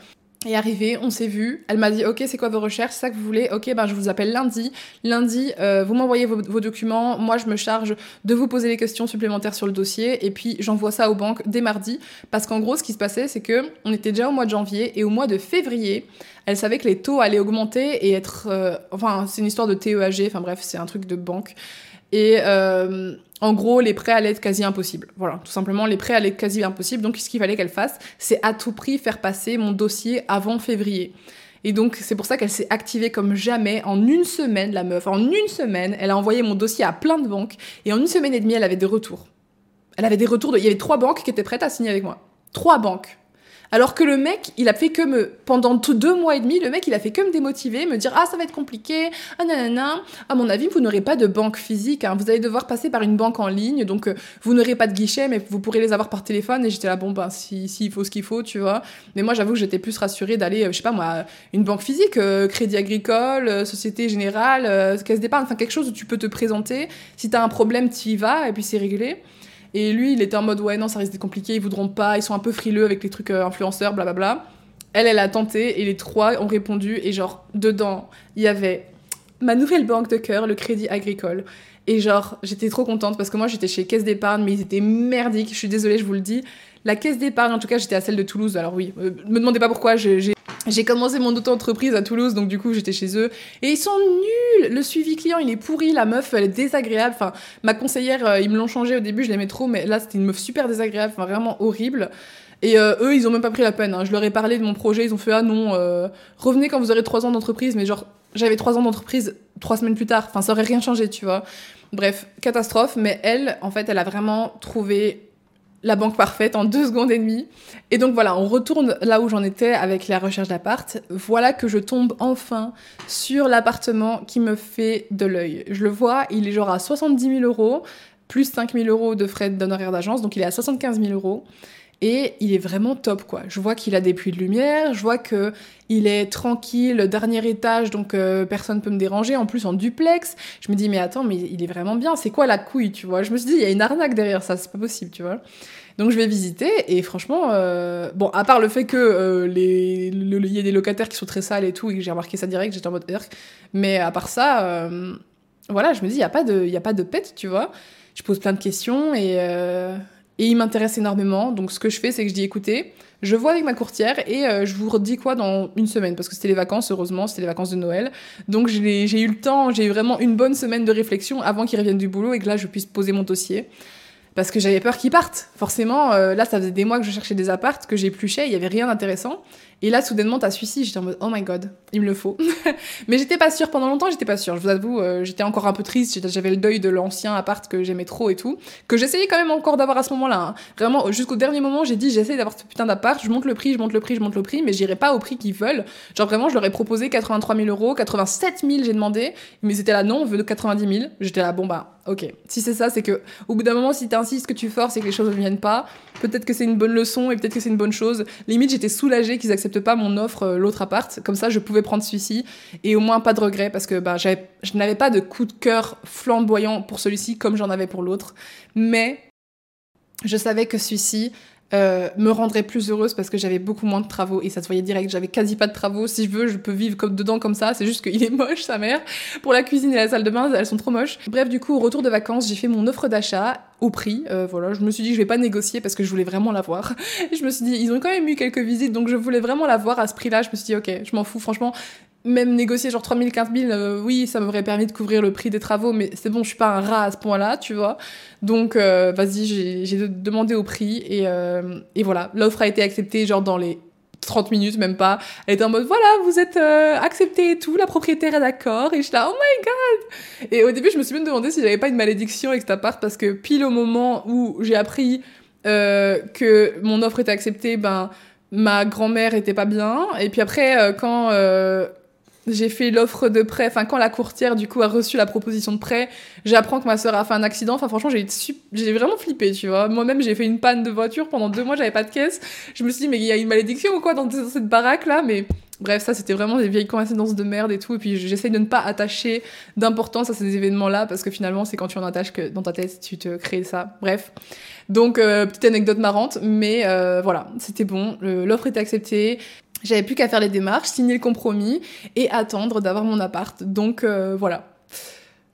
est arrivée, on s'est vu, elle m'a dit ok c'est quoi vos recherches, c'est ça que vous voulez, ok ben je vous appelle lundi, lundi euh, vous m'envoyez vos, documents, moi je me charge de vous poser les questions supplémentaires sur le dossier et puis j'envoie ça aux banques dès mardi. Parce qu'en gros ce qui se passait c'est que on était déjà au mois de janvier et au mois de février elle savait que les taux allaient augmenter et être euh, enfin c'est une histoire de TEAG, enfin bref c'est un truc de banque. Et euh, en gros, les prêts allaient être quasi impossibles. Voilà, tout simplement, les prêts allaient être quasi impossibles. Donc, ce qu'il fallait qu'elle fasse, c'est à tout prix faire passer mon dossier avant février. Et donc, c'est pour ça qu'elle s'est activée comme jamais. En une semaine, la meuf, en une semaine, elle a envoyé mon dossier à plein de banques. Et en une semaine et demie, elle avait des retours. Elle avait des retours de... Il y avait trois banques qui étaient prêtes à signer avec moi. Trois banques. Alors que le mec, il a fait que me. Pendant deux mois et demi, le mec, il a fait que me démotiver, me dire Ah, ça va être compliqué, ah nanana. À mon avis, vous n'aurez pas de banque physique, hein. vous allez devoir passer par une banque en ligne, donc euh, vous n'aurez pas de guichet, mais vous pourrez les avoir par téléphone. Et j'étais là, bon, ben, s'il si, faut ce qu'il faut, tu vois. Mais moi, j'avoue que j'étais plus rassurée d'aller, euh, je sais pas moi, une banque physique, euh, Crédit Agricole, Société Générale, Caisse d'épargne, enfin quelque chose où tu peux te présenter. Si t'as un problème, tu y vas, et puis c'est réglé. Et lui, il était en mode ouais, non, ça risque d'être compliqué, ils voudront pas, ils sont un peu frileux avec les trucs euh, influenceurs, blablabla. Elle, elle a tenté et les trois ont répondu. Et genre, dedans, il y avait ma nouvelle banque de cœur, le Crédit Agricole. Et genre, j'étais trop contente parce que moi, j'étais chez Caisse d'épargne, mais ils étaient merdiques. Je suis désolée, je vous le dis. La Caisse d'épargne, en tout cas, j'étais à celle de Toulouse. Alors oui, euh, me demandez pas pourquoi, j'ai commencé mon auto-entreprise à Toulouse, donc du coup j'étais chez eux. Et ils sont nuls Le suivi client, il est pourri, la meuf, elle est désagréable. Enfin, ma conseillère, euh, ils me l'ont changé au début, je l'aimais trop, mais là c'était une meuf super désagréable, enfin vraiment horrible. Et euh, eux, ils ont même pas pris la peine. Hein. Je leur ai parlé de mon projet, ils ont fait ah non, euh, revenez quand vous aurez trois ans d'entreprise, mais genre j'avais trois ans d'entreprise trois semaines plus tard. Enfin, ça aurait rien changé, tu vois. Bref, catastrophe. Mais elle, en fait, elle a vraiment trouvé la banque parfaite en deux secondes et demie. Et donc voilà, on retourne là où j'en étais avec la recherche d'appart. Voilà que je tombe enfin sur l'appartement qui me fait de l'œil. Je le vois, il est genre à 70 000 euros, plus 5 000 euros de frais d'honoraires d'agence, donc il est à 75 000 euros. Et il est vraiment top, quoi. Je vois qu'il a des puits de lumière, je vois que il est tranquille, dernier étage, donc euh, personne peut me déranger. En plus, en duplex, je me dis, mais attends, mais il est vraiment bien. C'est quoi la couille, tu vois? Je me suis dit, il y a une arnaque derrière ça, c'est pas possible, tu vois? Donc je vais visiter et franchement, euh, bon, à part le fait que euh, les, il y a des locataires qui sont très sales et tout et que j'ai remarqué ça direct, j'étais en mode mais à part ça, voilà, je me dis, il y a pas de, il y a pas de pète, tu vois? Je pose plein de questions et et il m'intéresse énormément. Donc ce que je fais, c'est que je dis écoutez, je vois avec ma courtière et euh, je vous redis quoi dans une semaine parce que c'était les vacances, heureusement, c'était les vacances de Noël. Donc j'ai eu le temps, j'ai eu vraiment une bonne semaine de réflexion avant qu'il revienne du boulot et que là je puisse poser mon dossier. Parce que j'avais peur qu'il parte. Forcément, euh, là, ça faisait des mois que je cherchais des appartes, que j'épluchais, il y avait rien d'intéressant. Et là, soudainement, t'as celui-ci, j'étais en mode, oh my god, il me le faut. [LAUGHS] mais j'étais pas sûre, pendant longtemps, j'étais pas sûre. Je vous avoue, euh, j'étais encore un peu triste, j'avais le deuil de l'ancien appart que j'aimais trop et tout, que j'essayais quand même encore d'avoir à ce moment-là. Hein. Vraiment, jusqu'au dernier moment, j'ai dit, j'essaye d'avoir ce putain d'appart, je monte le prix, je monte le prix, je monte le prix, mais j'irai pas au prix qu'ils veulent. Genre vraiment, je leur ai proposé 83 000 euros, 87 000 j'ai demandé, mais c'était là, non, on veut 90 000. J'étais là, bon bah, ok. Si c'est ça, c'est que au bout d'un moment, si t'insistes, que tu forces et que les choses ne viennent pas, peut-être que c'est une bonne leçon et peut-être que c'est une bonne chose. Limite, j'étais soulagée qu'ils acceptent pas mon offre, euh, l'autre appart. Comme ça, je pouvais prendre celui-ci et au moins pas de regrets parce que bah, je n'avais pas de coup de cœur flamboyant pour celui-ci comme j'en avais pour l'autre. Mais je savais que celui-ci, euh, me rendrait plus heureuse parce que j'avais beaucoup moins de travaux et ça se voyait direct. J'avais quasi pas de travaux. Si je veux, je peux vivre comme dedans comme ça. C'est juste qu'il est [LAUGHS] moche, sa mère. Pour la cuisine et la salle de bain, elles sont trop moches. Bref, du coup, au retour de vacances, j'ai fait mon offre d'achat au prix. Euh, voilà, je me suis dit je vais pas négocier parce que je voulais vraiment l'avoir. [LAUGHS] Je me suis dit, ils ont quand même eu quelques visites, donc je voulais vraiment l'avoir à ce prix-là. Je me suis dit, ok, je m'en fous. Franchement, même négocier genre 3000, 15 000, oui, ça m'aurait permis de couvrir le prix des travaux, mais c'est bon, je suis pas un rat à ce point-là, tu vois. Donc, euh, vas-y, j'ai demandé au prix et, euh, et voilà, l'offre a été acceptée genre dans les 30 minutes, même pas. Elle était en mode, voilà, vous êtes euh, accepté et tout, la propriétaire est d'accord. Et je là, oh my god! Et au début, je me suis même demandé si j'avais pas une malédiction avec cet appart parce que pile au moment où j'ai appris que mon offre était acceptée, ben, ma grand-mère était pas bien. Et puis après, quand j'ai fait l'offre de prêt, enfin quand la courtière du coup a reçu la proposition de prêt, j'apprends que ma sœur a fait un accident. Enfin franchement j'ai vraiment flippé, tu vois. Moi-même j'ai fait une panne de voiture pendant deux mois, j'avais pas de caisse. Je me suis dit mais il y a une malédiction ou quoi dans, cette baraque là, mais bref ça c'était vraiment des vieilles coïncidences de merde et tout. Et puis j'essaye de ne pas attacher d'importance à ces événements là parce que finalement c'est quand tu en attaches que dans ta tête tu te crées ça. Bref, donc euh, petite anecdote marrante, mais euh, voilà c'était bon, l'offre était acceptée. J'avais plus qu'à faire les démarches, signer le compromis et attendre d'avoir mon appart. Donc euh, voilà.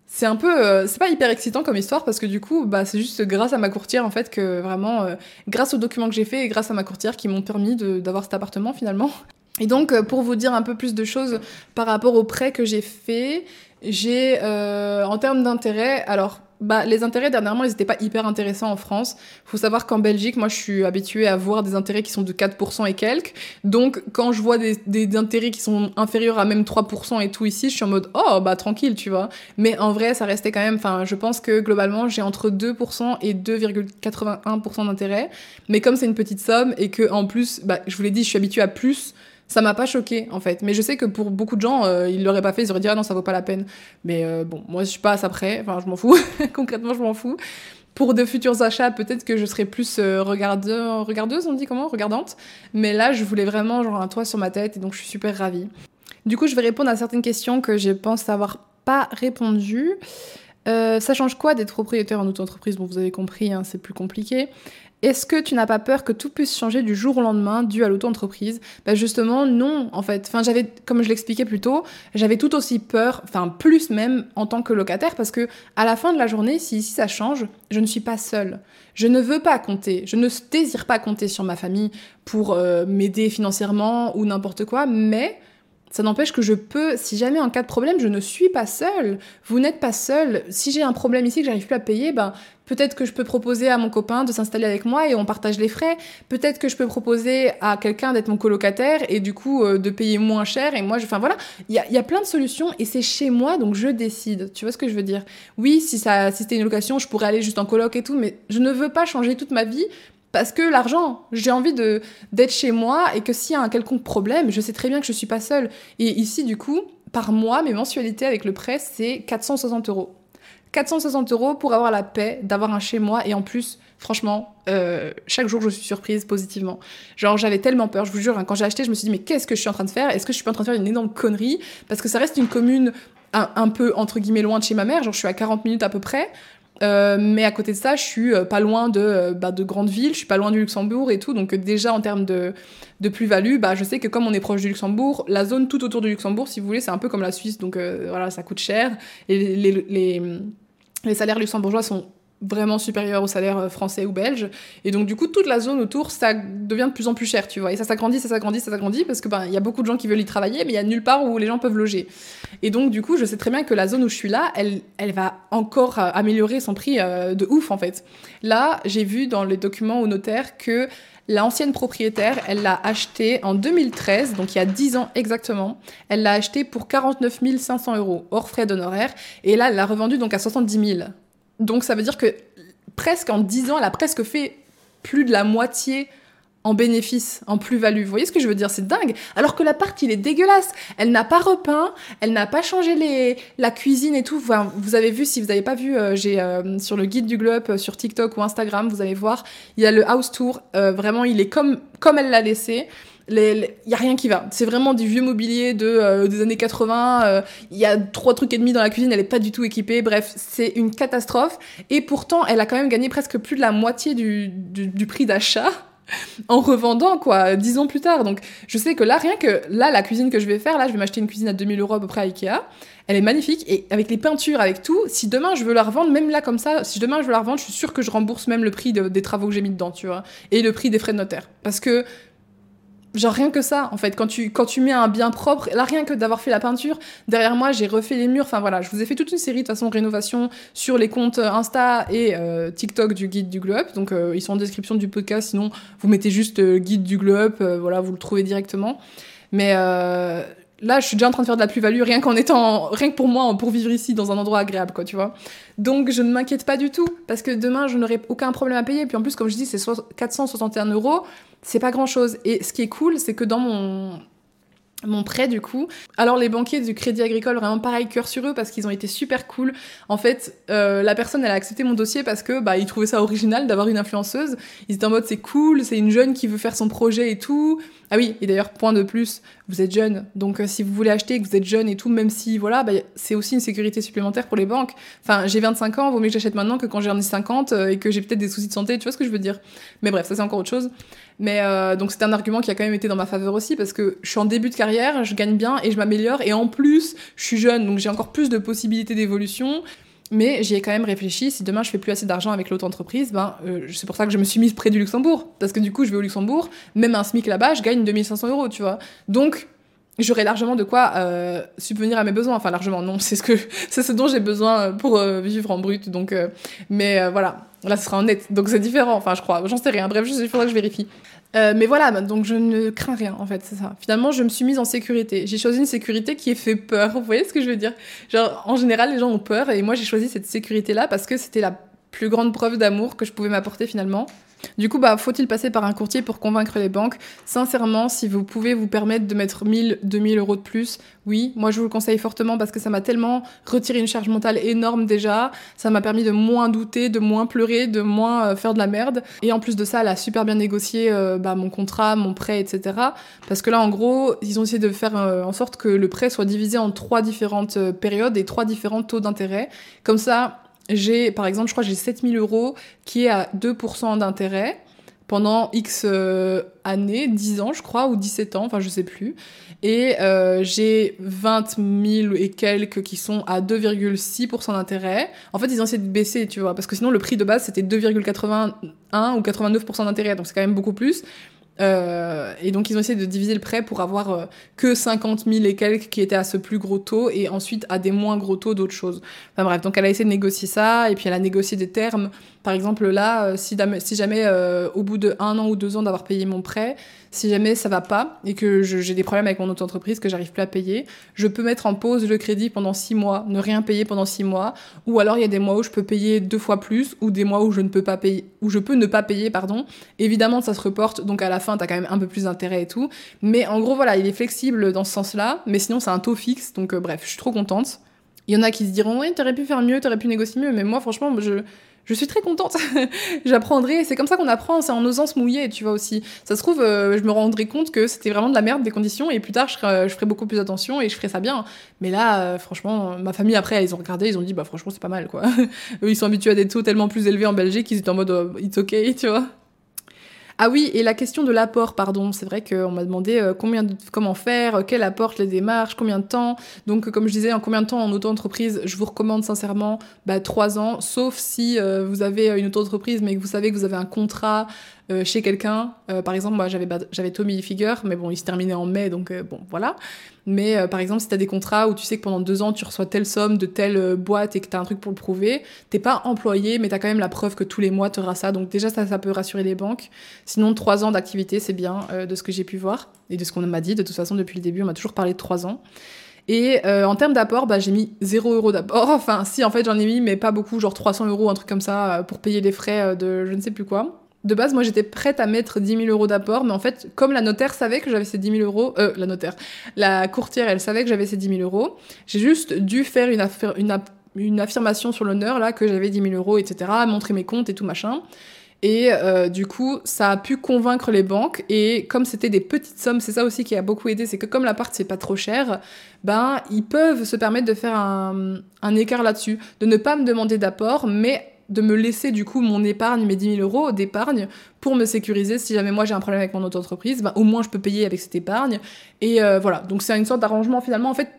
C'est un peu, euh, c'est pas hyper excitant comme histoire parce que du coup, bah c'est juste grâce à ma courtière en fait que vraiment, euh, grâce aux documents que j'ai fait et grâce à ma courtière qui m'ont permis d'avoir cet appartement finalement. Et donc pour vous dire un peu plus de choses par rapport au prêt que j'ai fait, j'ai en termes d'intérêt, alors bah, les intérêts dernièrement, ils n'étaient pas hyper intéressants en France. Il faut savoir qu'en Belgique, moi, je suis habituée à voir des intérêts qui sont de 4% et quelques. Donc, quand je vois des, intérêts qui sont inférieurs à même 3% et tout ici, je suis en mode, oh, bah, tranquille, tu vois. Mais en vrai, ça restait quand même, enfin, je pense que globalement, j'ai entre 2% et 2,81% d'intérêt. Mais comme c'est une petite somme et que, en plus, bah, je vous l'ai dit, je suis habituée à plus ça m'a pas choqué en fait. Mais je sais que pour beaucoup de gens, euh, ils l'auraient pas fait, ils auraient dit ah non, ça vaut pas la peine. Mais euh, bon, moi je suis pas après, enfin je m'en fous, [LAUGHS] concrètement je m'en fous. Pour de futurs achats, peut-être que je serais plus euh, regardeuse, on dit comment? Regardante. Mais là, je voulais vraiment genre un toit sur ma tête et donc je suis super ravie. Du coup, je vais répondre à certaines questions que je pense avoir pas répondu. Euh, ça change quoi d'être propriétaire en auto-entreprise? Bon, vous avez compris, hein, c'est plus compliqué. Est-ce que tu n'as pas peur que tout puisse changer du jour au lendemain dû à l'auto-entreprise? Bah Justement, non, en fait. Enfin, j'avais, comme je l'expliquais plus tôt, j'avais tout aussi peur, enfin plus même en tant que locataire, parce que à la fin de la journée, si ça change, je ne suis pas seule. Je ne veux pas compter, je ne désire pas compter sur ma famille pour euh, m'aider financièrement ou n'importe quoi, mais ça n'empêche que je peux, si jamais en cas de problème, je ne suis pas seule. Vous n'êtes pas seule. Si j'ai un problème ici que j'arrive plus à payer, ben peut-être que je peux proposer à mon copain de s'installer avec moi et on partage les frais. Peut-être que je peux proposer à quelqu'un d'être mon colocataire et du coup euh, de payer moins cher. Et moi, je, enfin voilà, il y a, y a, plein de solutions et c'est chez moi donc je décide. Tu vois ce que je veux dire? Oui, si si c'était une location, je pourrais aller juste en coloc et tout, mais je ne veux pas changer toute ma vie parce que l'argent, j'ai envie d'être chez moi et que s'il y a un quelconque problème, je sais très bien que je suis pas seule. Et ici, du coup, par mois, mes mensualités avec le prêt, c'est 460 euros. 460 euros pour avoir la paix d'avoir un chez moi et en plus, franchement, euh, chaque jour je suis surprise positivement. Genre j'avais tellement peur, je vous jure, hein, quand j'ai acheté, je me suis dit mais qu'est-ce que je suis en train de faire? Est-ce que je suis pas en train de faire une énorme connerie? Parce que ça reste une commune un, un, peu entre guillemets loin de chez ma mère, genre je suis à 40 minutes à peu près. Euh, mais à côté de ça, je suis euh, pas loin de, euh, bah, de grandes villes, je suis pas loin du Luxembourg et tout. Donc déjà en termes de, plus-value, bah, je sais que comme on est proche du Luxembourg, la zone tout autour du Luxembourg, si vous voulez, c'est un peu comme la Suisse. Donc voilà, ça coûte cher. Et les, les, les salaires luxembourgeois sont vraiment supérieur au salaire euh, français ou belge. Et donc, du coup, toute la zone autour, ça devient de plus en plus cher, tu vois. Et ça s'agrandit, ça s'agrandit, ça s'agrandit, parce que ben, il y a beaucoup de gens qui veulent y travailler, mais il y a nulle part où les gens peuvent loger. Et donc, du coup, je sais très bien que la zone où je suis là, elle, elle va encore euh, améliorer son prix euh, de ouf, en fait. Là, j'ai vu dans les documents au notaire que L'ancienne propriétaire, elle l'a acheté en 2013, donc il y a 10 ans exactement. Elle l'a acheté pour 49 500 euros, hors frais d'honoraires. Et là, elle l'a revendu donc à 70 000. Donc ça veut dire que presque en 10 ans, elle a presque fait plus de la moitié en bénéfice, en plus-value. Vous voyez ce que je veux dire? C'est dingue. Alors que la partie, il est dégueulasse. Elle n'a pas repeint, elle n'a pas changé les, la cuisine et tout. vous avez vu, si vous n'avez pas vu, euh, j'ai euh, sur le guide du globe, euh, sur TikTok ou Instagram, vous allez voir, il y a le house tour. vraiment, il est comme, comme elle l'a laissé il y a rien qui va. C'est vraiment du vieux mobilier de euh, des années 80. Euh, il y a trois trucs et demi dans la cuisine, elle est pas du tout équipée. Bref, c'est une catastrophe. Et pourtant, elle a quand même gagné presque plus de la moitié du, du, prix d'achat [LAUGHS] en revendant quoi dix ans plus tard. Donc je sais que là, rien que là, la cuisine que je vais faire, là, je vais m'acheter une cuisine à 2000 euros à peu près à Ikea. Elle est magnifique et avec les peintures, avec tout. Si demain je veux la revendre, même là comme ça, si demain je veux la revendre, je suis sûre que je rembourse même le prix des travaux que j'ai mis dedans, tu vois, et le prix des frais de notaire, parce que Genre rien que ça, en fait, quand tu, quand tu mets un bien propre, là rien que d'avoir fait la peinture, derrière moi j'ai refait les murs, enfin voilà, je vous ai fait toute une série de façon rénovation sur les comptes Insta et euh, TikTok du guide du globe, donc euh, ils sont en description du podcast, sinon vous mettez juste euh, guide du globe, voilà, vous le trouvez directement. Mais là, je suis déjà en train de faire de la plus-value rien qu'en étant, rien que pour moi, pour vivre ici dans un endroit agréable, quoi, tu vois. Donc, je ne m'inquiète pas du tout parce que demain, je n'aurai aucun problème à payer. Puis en plus, comme je dis, c'est 461 euros, c'est pas grand chose. Et ce qui est cool, c'est que dans mon mon prêt du coup. Alors les banquiers du Crédit Agricole, vraiment pareil, cœur sur eux parce qu'ils ont été super cool. En fait, euh, la personne elle a accepté mon dossier parce que bah ils trouvaient ça original d'avoir une influenceuse. Ils étaient en mode c'est cool, c'est une jeune qui veut faire son projet et tout. Ah oui, et d'ailleurs, point de plus, vous êtes jeune. Donc, euh, si vous voulez acheter, que vous êtes jeune et tout, même si, voilà, bah, c'est aussi une sécurité supplémentaire pour les banques. Enfin, j'ai 25 ans, vaut mieux que j'achète maintenant que quand j'en ai 50 euh, et que j'ai peut-être des soucis de santé, tu vois ce que je veux dire. Mais bref, ça c'est encore autre chose. Mais euh, donc, c'est un argument qui a quand même été dans ma faveur aussi parce que je suis en début de carrière, je gagne bien et je m'améliore. Et en plus, je suis jeune, donc j'ai encore plus de possibilités d'évolution. Mais j'y ai quand même réfléchi, si demain je fais plus assez d'argent avec l'autre entreprise, ben, euh, c'est pour ça que je me suis mise près du Luxembourg. Parce que du coup, je vais au Luxembourg, même un SMIC là-bas, je gagne 2500 euros, tu vois. Donc, j'aurai largement de quoi euh, subvenir à mes besoins. Enfin, largement, non, [LAUGHS] c'est ce, que, c'est ce dont j'ai besoin pour euh, vivre en brut. Donc, mais voilà, là, ce sera en net. Donc, c'est différent, enfin, je crois. J'en sais rien. Bref, il faudra que je vérifie. Euh, mais voilà, donc je ne crains rien en fait, c'est ça. Finalement, je me suis mise en sécurité. J'ai choisi une sécurité qui est fait peur. Vous voyez ce que je veux dire? Genre, en général, les gens ont peur et moi j'ai choisi cette sécurité-là parce que c'était la plus grande preuve d'amour que je pouvais m'apporter finalement. Du coup, bah, faut-il passer par un courtier pour convaincre les banques? Sincèrement, si vous pouvez vous permettre de mettre 1000, 2000 euros de plus, oui, moi je vous le conseille fortement parce que ça m'a tellement retiré une charge mentale énorme déjà. Ça m'a permis de moins douter, de moins pleurer, de moins euh, faire de la merde. Et en plus de ça, elle a super bien négocié euh, bah, mon contrat, mon prêt, etc. Parce que là, en gros, ils ont essayé de faire euh, en sorte que le prêt soit divisé en trois différentes périodes et trois différents taux d'intérêt. Comme ça, j'ai, par exemple, je crois que j'ai 7000 euros qui est à 2% d'intérêt pendant X euh, années, 10 ans, je crois, ou 17 ans, enfin, je sais plus. Et euh, j'ai 20 000 et quelques qui sont à 2,6% d'intérêt. En fait, ils ont essayé de baisser, tu vois, parce que sinon, le prix de base, c'était 2,81 ou 89% d'intérêt, donc c'est quand même beaucoup plus. Euh, et donc ils ont essayé de diviser le prêt pour avoir euh, que 50 000 et quelques qui étaient à ce plus gros taux et ensuite à des moins gros taux d'autres choses. Enfin bref, donc elle a essayé de négocier ça et puis elle a négocié des termes. Par exemple là, euh, si, jamais au bout de un an ou deux ans d'avoir payé mon prêt, si jamais ça va pas et que j'ai des problèmes avec mon auto-entreprise, que j'arrive plus à payer, je peux mettre en pause le crédit pendant six mois, ne rien payer pendant six mois, ou alors il y a des mois où je peux payer deux fois plus, ou des mois où je ne peux pas payer, où je peux ne pas payer, pardon. Évidemment, ça se reporte, donc à la fin, t'as quand même un peu plus d'intérêt et tout. Mais en gros, voilà, il est flexible dans ce sens-là, mais sinon, c'est un taux fixe, donc euh, bref, je suis trop contente. Il y en a qui se diront, oui, t'aurais pu faire mieux, t'aurais pu négocier mieux, mais moi, franchement, je, je suis très contente. [LAUGHS] J'apprendrai. C'est comme ça qu'on apprend, c'est en osant se mouiller, tu vois aussi. Ça se trouve, euh, je me rendrai compte que c'était vraiment de la merde des conditions et plus tard, je ferai, ferai beaucoup plus attention et je ferai ça bien. Mais là, euh, franchement, ma famille après, ils ont regardé, ils ont dit, bah franchement, c'est pas mal, quoi. [LAUGHS] Eux, ils sont habitués à des taux tellement plus élevés en Belgique qu'ils étaient en mode, it's okay, tu vois. Ah oui, et la question de l'apport, pardon. C'est vrai qu'on m'a demandé euh, combien de, comment faire, euh, quel apport les démarches, combien de temps. Donc, comme je disais, en combien de temps en auto-entreprise, je vous recommande sincèrement bah, 3 ans, sauf si vous avez une auto-entreprise mais que vous savez que vous avez un contrat euh, chez quelqu'un. Euh, par exemple, moi, j'avais, j'avais Tommy Figure, mais bon, il se terminait en mai, donc euh, bon, voilà. Mais par exemple, si tu as des contrats où tu sais que pendant deux ans, tu reçois telle somme de telle boîte et que tu as un truc pour le prouver, t'es pas employé, mais tu as quand même la preuve que tous les mois, tu auras ça. Donc déjà, ça, ça peut rassurer les banques. Sinon, trois ans d'activité, c'est bien de ce que j'ai pu voir et de ce qu'on m'a dit. De toute façon, depuis le début, on m'a toujours parlé de trois ans. Et en termes d'apport, bah, j'ai mis 0 euros d'apport. [LAUGHS] Enfin, si, en fait, j'en ai mis, mais pas beaucoup, genre 300 euros, un truc comme ça, pour payer les frais de je ne sais plus quoi de base, moi, j'étais prête à mettre 10 000 euros d'apport, mais en fait, comme la notaire savait que j'avais ces 10 000 euros, euh, la notaire, la courtière, elle savait que j'avais ces 10 000 euros, j'ai juste dû faire une, une, affirmation sur l'honneur, là, que j'avais 10 000 euros, etc., montrer mes comptes et tout machin. Et euh, du coup, ça a pu convaincre les banques. Et comme c'était des petites sommes, c'est ça aussi qui a beaucoup aidé, c'est que comme l'appart c'est pas trop cher, ben ils peuvent se permettre de faire un écart là-dessus, de ne pas me demander d'apport, mais de me laisser du coup mon épargne, mes 10 000 euros d'épargne pour me sécuriser si jamais moi j'ai un problème avec mon auto-entreprise, ben, au moins je peux payer avec cette épargne. Et euh, voilà, donc c'est une sorte d'arrangement finalement. En fait,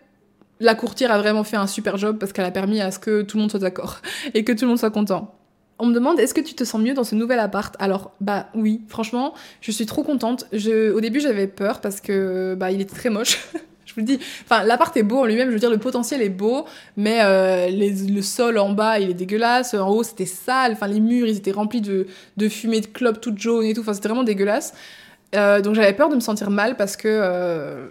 la courtière a vraiment fait un super job parce qu'elle a permis à ce que tout le monde soit d'accord [LAUGHS] et que tout le monde soit content. On me demande est-ce que tu te sens mieux dans ce nouvel appart? Alors bah oui, franchement, je suis trop contente. Je, au début j'avais peur parce que bah il était très moche. [LAUGHS] vous le dis. Enfin, l'appart est beau en lui-même, je veux dire, le potentiel est beau, mais euh, le sol en bas, il est dégueulasse. En haut, c'était sale. Enfin, les murs, ils étaient remplis de, de fumée de clopes toute jaune et tout. Enfin, c'était vraiment dégueulasse. Euh, donc j'avais peur de me sentir mal parce que euh,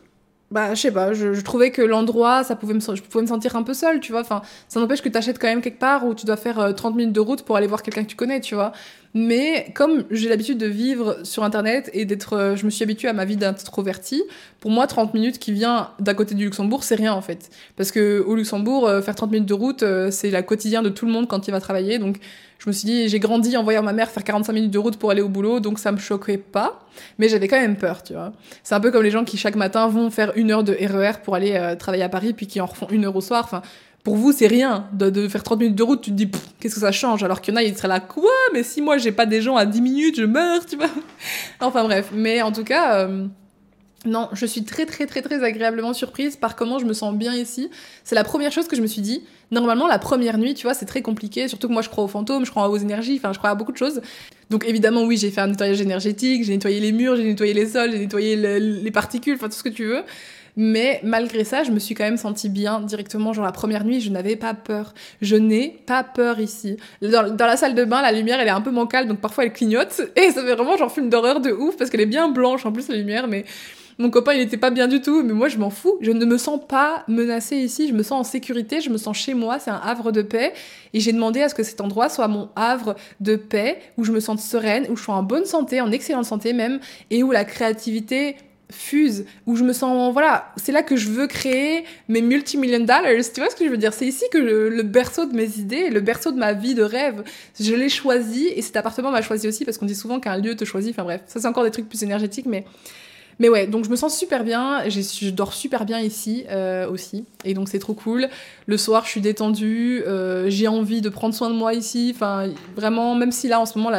bah je sais pas je, trouvais que l'endroit ça pouvait me je pouvais me sentir un peu seule tu vois enfin ça n'empêche que tu achètes quand même quelque part où tu dois faire 30 minutes de route pour aller voir quelqu'un que tu connais tu vois mais comme j'ai l'habitude de vivre sur Internet et d'être, euh, je me suis habituée à ma vie d'introvertie, pour moi, 30 minutes qui vient d'à côté du Luxembourg, c'est rien en fait. Parce que au Luxembourg, euh, faire 30 minutes de route, euh, c'est la quotidien de tout le monde quand il va travailler. Donc, je me suis dit, j'ai grandi en voyant ma mère faire 45 minutes de route pour aller au boulot, donc ça me choquait pas. Mais j'avais quand même peur, tu vois. C'est un peu comme les gens qui chaque matin vont faire une heure de RER e pour aller travailler à Paris, puis qui en refont une heure au soir. Enfin, pour vous, c'est rien de, faire 30 minutes de route. Tu te dis, qu'est-ce que ça change? Alors qu'il y en a, ils seraient là, quoi? Mais si moi, j'ai pas des gens à 10 minutes, je meurs, tu vois [LAUGHS] Enfin bref, mais en tout cas, euh, non, je suis très, très, très, très agréablement surprise par comment je me sens bien ici. C'est la première chose que je me suis dit. Normalement, la première nuit, tu vois, c'est très compliqué, surtout que moi, je crois aux fantômes, je crois aux énergies, enfin, je crois à beaucoup de choses. Donc évidemment, oui, j'ai fait un nettoyage énergétique, j'ai nettoyé les murs, j'ai nettoyé les sols, j'ai nettoyé les particules, enfin, tout ce que tu veux. Mais malgré ça, je me suis quand même sentie bien directement. Genre la première nuit, je n'avais pas peur. Je n'ai pas peur ici. Dans, la salle de bain, la lumière, elle est un peu bancale, donc parfois elle clignote. Et ça fait vraiment genre film d'horreur de ouf parce qu'elle est bien blanche en plus la lumière, mais mon copain, il était pas bien du tout, mais moi, je m'en fous. Je ne me sens pas menacée ici. Je me sens en sécurité. Je me sens chez moi. C'est un havre de paix. Et j'ai demandé à ce que cet endroit soit mon havre de paix, où je me sente sereine, où je sois en bonne santé, en excellente santé même, et où la créativité fuse, où je me sens, voilà, c'est là que je veux créer mes multi-million dollars, tu vois ce que je veux dire? C'est ici que le, berceau de mes idées, le berceau de ma vie de rêve, je l'ai choisi, et cet appartement m'a choisi aussi, parce qu'on dit souvent qu'un lieu te choisit, enfin bref, ça c'est encore des trucs plus énergétiques, mais mais ouais, donc je me sens super bien, je dors super bien ici euh, aussi, et donc c'est trop cool. Le soir, je suis détendue, euh, j'ai envie de prendre soin de moi ici, enfin vraiment, même si là en ce moment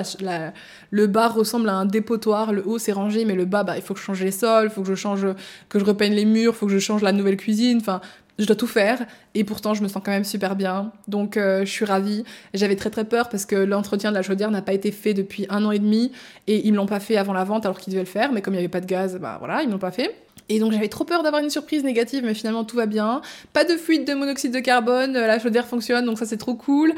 le bas ressemble à un dépotoir, le haut c'est rangé, mais le bas, bah, il faut que je change les sols, il faut que je change, que je repeigne les murs, il faut que je change la nouvelle cuisine, enfin je dois tout faire et pourtant je me sens quand même super bien. Donc euh, je suis ravie. J'avais très très peur parce que l'entretien de la chaudière n'a pas été fait depuis un an et demi et ils me l'ont pas fait avant la vente alors qu'ils devaient le faire. Mais comme il n'y avait pas de gaz, bah voilà, ils l'ont pas fait. Et donc j'avais trop peur d'avoir une surprise négative, mais finalement tout va bien. Pas de fuite de monoxyde de carbone, la chaudière fonctionne, donc ça c'est trop cool.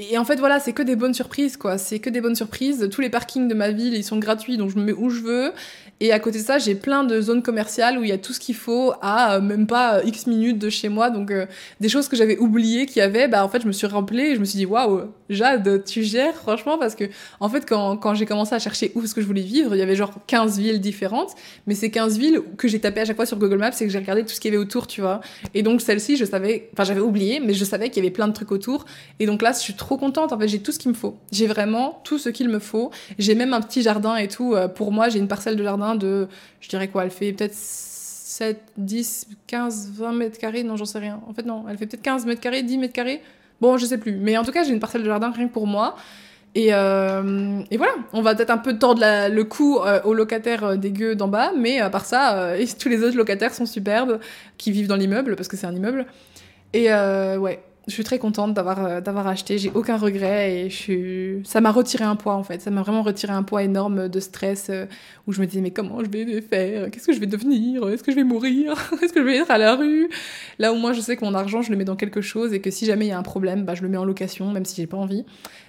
Et en fait, voilà, c'est que des bonnes surprises, quoi. C'est que des bonnes surprises. Tous les parkings de ma ville, ils sont gratuits, donc je me mets où je veux. Et à côté de ça, j'ai plein de zones commerciales où il y a tout ce qu'il faut à euh, même pas euh, X minutes de chez moi. Donc, euh, des choses que j'avais oubliées qu'il y avait, bah, en fait, je me suis rappelée et je me suis dit, waouh, Jade, tu gères, franchement, parce que, en fait, quand, quand j'ai commencé à chercher où est-ce que je voulais vivre, il y avait genre 15 villes différentes. Mais ces 15 villes que j'ai tapé à chaque fois sur Google Maps, c'est que j'ai regardé tout ce qu'il y avait autour, tu vois. Et donc, celle-ci, je savais, enfin, j'avais oublié, mais je savais qu'il y avait plein de trucs autour. Et donc là, je suis trop contente. En fait, j'ai tout ce qu'il me faut. J'ai vraiment tout ce qu'il me faut. J'ai même un petit jardin et tout. Pour moi, j'ai une parcelle de jardin de je dirais quoi, elle fait peut-être 7, 10, 15, 20 mètres carrés, non, j'en sais rien. En fait, non, elle fait peut-être 15 mètres carrés, 10 mètres carrés. Bon, je sais plus. Mais en tout cas, j'ai une parcelle de jardin rien que pour moi. Et, euh, et, voilà, on va peut-être un peu tordre le cou euh, aux locataires euh, dégueux d'en bas, mais à part ça, [LAUGHS] tous les autres locataires sont superbes, qui vivent dans l'immeuble, parce que c'est un immeuble. Et ouais, je suis très contente d'avoir d'avoir acheté, j'ai aucun regret, et je suis... ça m'a retiré un poids en fait, ça m'a vraiment retiré un poids énorme de stress, où je me disais mais comment je vais faire, qu'est-ce que je vais devenir, est-ce que je vais mourir, [LAUGHS] est-ce que je vais être à la rue? Là au moins je sais que mon argent je le mets dans quelque chose, et que si jamais il y a un problème, bah, je le mets en location, même si j'ai pas envie.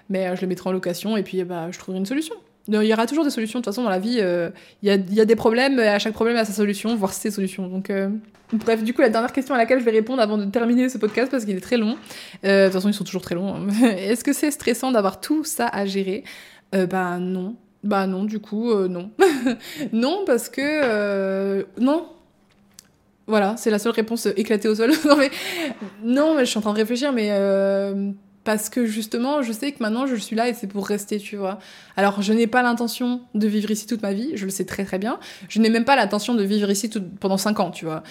Mais euh, je le mettrai en location et puis bah, je trouverai une solution. Il y aura toujours des solutions. De toute façon, dans la vie, euh, il y, a, des problèmes et à chaque problème, il y a sa solution, voire ses solutions. Donc, euh, bref, du coup, la dernière question à laquelle je vais répondre avant de terminer ce podcast parce qu'il est très long. de toute façon, ils sont toujours très longs. Hein. [LAUGHS] Est-ce que c'est stressant d'avoir tout ça à gérer? Bah non. Bah non, du coup, non. [LAUGHS] non, parce que. non, voilà, c'est la seule réponse éclatée au sol. [LAUGHS] non, mais, non, mais je suis en train de réfléchir, mais parce que justement, je sais que maintenant je suis là et c'est pour rester, tu vois. Alors, je n'ai pas l'intention de vivre ici toute ma vie, je le sais très très bien. Je n'ai même pas l'intention de vivre ici pendant 5 ans, tu vois.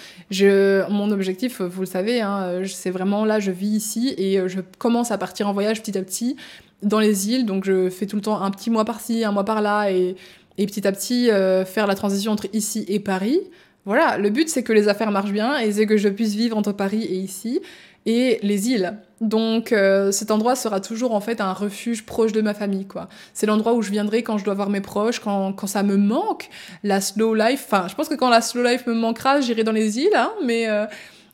Mon objectif, vous le savez, hein, c'est vraiment là, je vis ici et je commence à partir en voyage petit à petit dans les îles. Donc, je fais tout le temps un petit mois par-ci, un mois par-là et petit à petit euh, faire la transition entre ici et Paris. Voilà, le but c'est que les affaires marchent bien et c'est que je puisse vivre entre Paris et ici et les îles. Donc euh, cet endroit sera toujours en fait un refuge proche de ma famille quoi. C'est l'endroit où je viendrai quand je dois voir mes proches, quand, quand ça me manque, la slow life. Enfin, je pense que quand la slow life me manquera, j'irai dans les îles, hein, mais euh,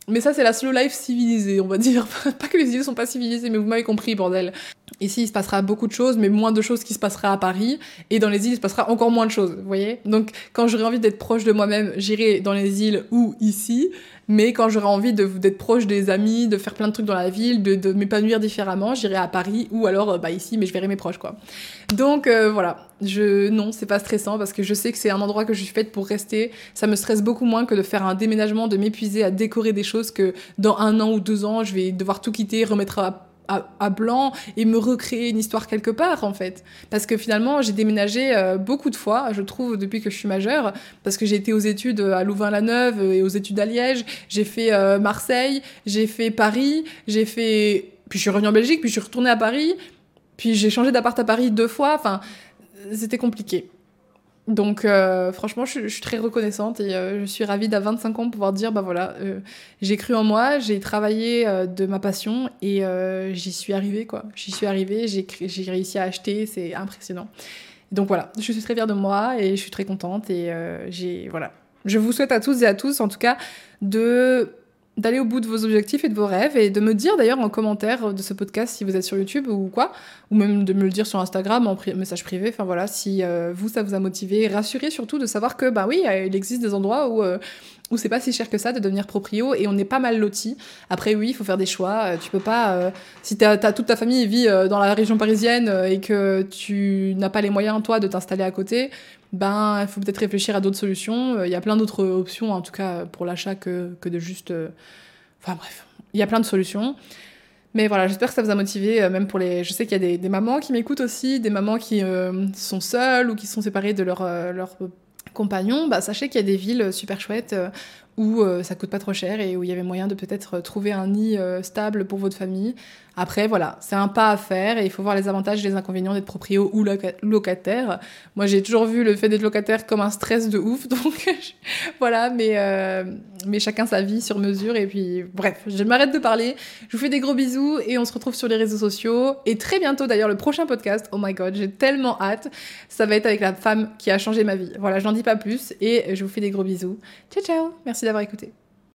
mais ça c'est la slow life civilisée, on va dire. [LAUGHS] pas que les îles sont pas civilisées, mais vous m'avez compris bordel. Ici, il se passera beaucoup de choses, mais moins de choses qui se passera à Paris. Et dans les îles, il se passera encore moins de choses, vous voyez Donc, quand j'aurai envie d'être proche de moi-même, j'irai dans les îles ou ici. Mais quand j'aurai envie d'être proche des amis, de faire plein de trucs dans la ville, de, m'épanouir différemment, j'irai à Paris ou alors euh, bah, ici, mais je verrai mes proches, quoi. Donc, euh, voilà. Je, non, c'est pas stressant parce que je sais que c'est un endroit que je suis faite pour rester. Ça me stresse beaucoup moins que de faire un déménagement, de m'épuiser à décorer des choses que dans un an ou deux ans, je vais devoir tout quitter, remettre à à, blanc et me recréer une histoire quelque part en fait. Parce que finalement j'ai déménagé euh, beaucoup de fois, je trouve, depuis que je suis majeure, parce que j'ai été aux études à Louvain-la-Neuve et aux études à Liège, j'ai fait euh, Marseille, j'ai fait Paris, j'ai fait... Puis je suis revenue en Belgique, puis je suis retournée à Paris, puis j'ai changé d'appart à Paris deux fois, enfin c'était compliqué. Donc euh, franchement, je, suis très reconnaissante et euh, je suis ravie d'à 25 ans pouvoir dire, bah voilà, euh, j'ai cru en moi, j'ai travaillé de ma passion et j'y suis arrivée quoi. J'y suis arrivée, j'ai réussi à acheter, c'est impressionnant. Donc voilà, je suis très fière de moi et je suis très contente et j'ai voilà. Je vous souhaite à tous et à tous en tout cas de d'aller au bout de vos objectifs et de vos rêves et de me dire d'ailleurs en commentaire de ce podcast si vous êtes sur YouTube ou quoi, ou même de me le dire sur Instagram en message privé, enfin voilà, si euh, vous ça vous a motivé, rassurez surtout de savoir que bah oui, euh, il existe des endroits où euh, où c'est pas si cher que ça de devenir proprio et on est pas mal loti. Après oui, il faut faire des choix, tu peux pas si t'as as toute ta famille vit dans la région parisienne et que tu n'as pas les moyens toi de t'installer à côté, ben il faut peut-être réfléchir à d'autres solutions. Il y a plein d'autres options, en tout cas pour l'achat, que, que de juste. Euh, enfin bref, il y a plein de solutions. Mais voilà, j'espère que ça vous a motivé, euh, même pour les. Je sais qu'il y a des, mamans qui m'écoutent aussi, des mamans qui euh, sont seules ou qui sont séparées de leur, leur compagnon. Bah, sachez qu'il y a des villes super chouettes où ça coûte pas trop cher et où il y avait moyen de peut-être trouver un nid stable pour votre famille après, voilà, c'est un pas à faire et il faut voir les avantages et les inconvénients d'être proprio ou locataire. Moi, j'ai toujours vu le fait d'être locataire comme un stress de ouf, [LAUGHS] donc voilà, mais, euh, mais chacun sa vie sur mesure. Et puis, bref, je m'arrête de parler. Je vous fais des gros bisous et on se retrouve sur les réseaux sociaux. Et très bientôt, d'ailleurs, le prochain podcast. Oh my god, j'ai tellement hâte. Ça va être avec la femme qui a changé ma vie. Voilà, je n'en dis pas plus et je vous fais des gros bisous. Ciao, ciao. Merci d'avoir écouté.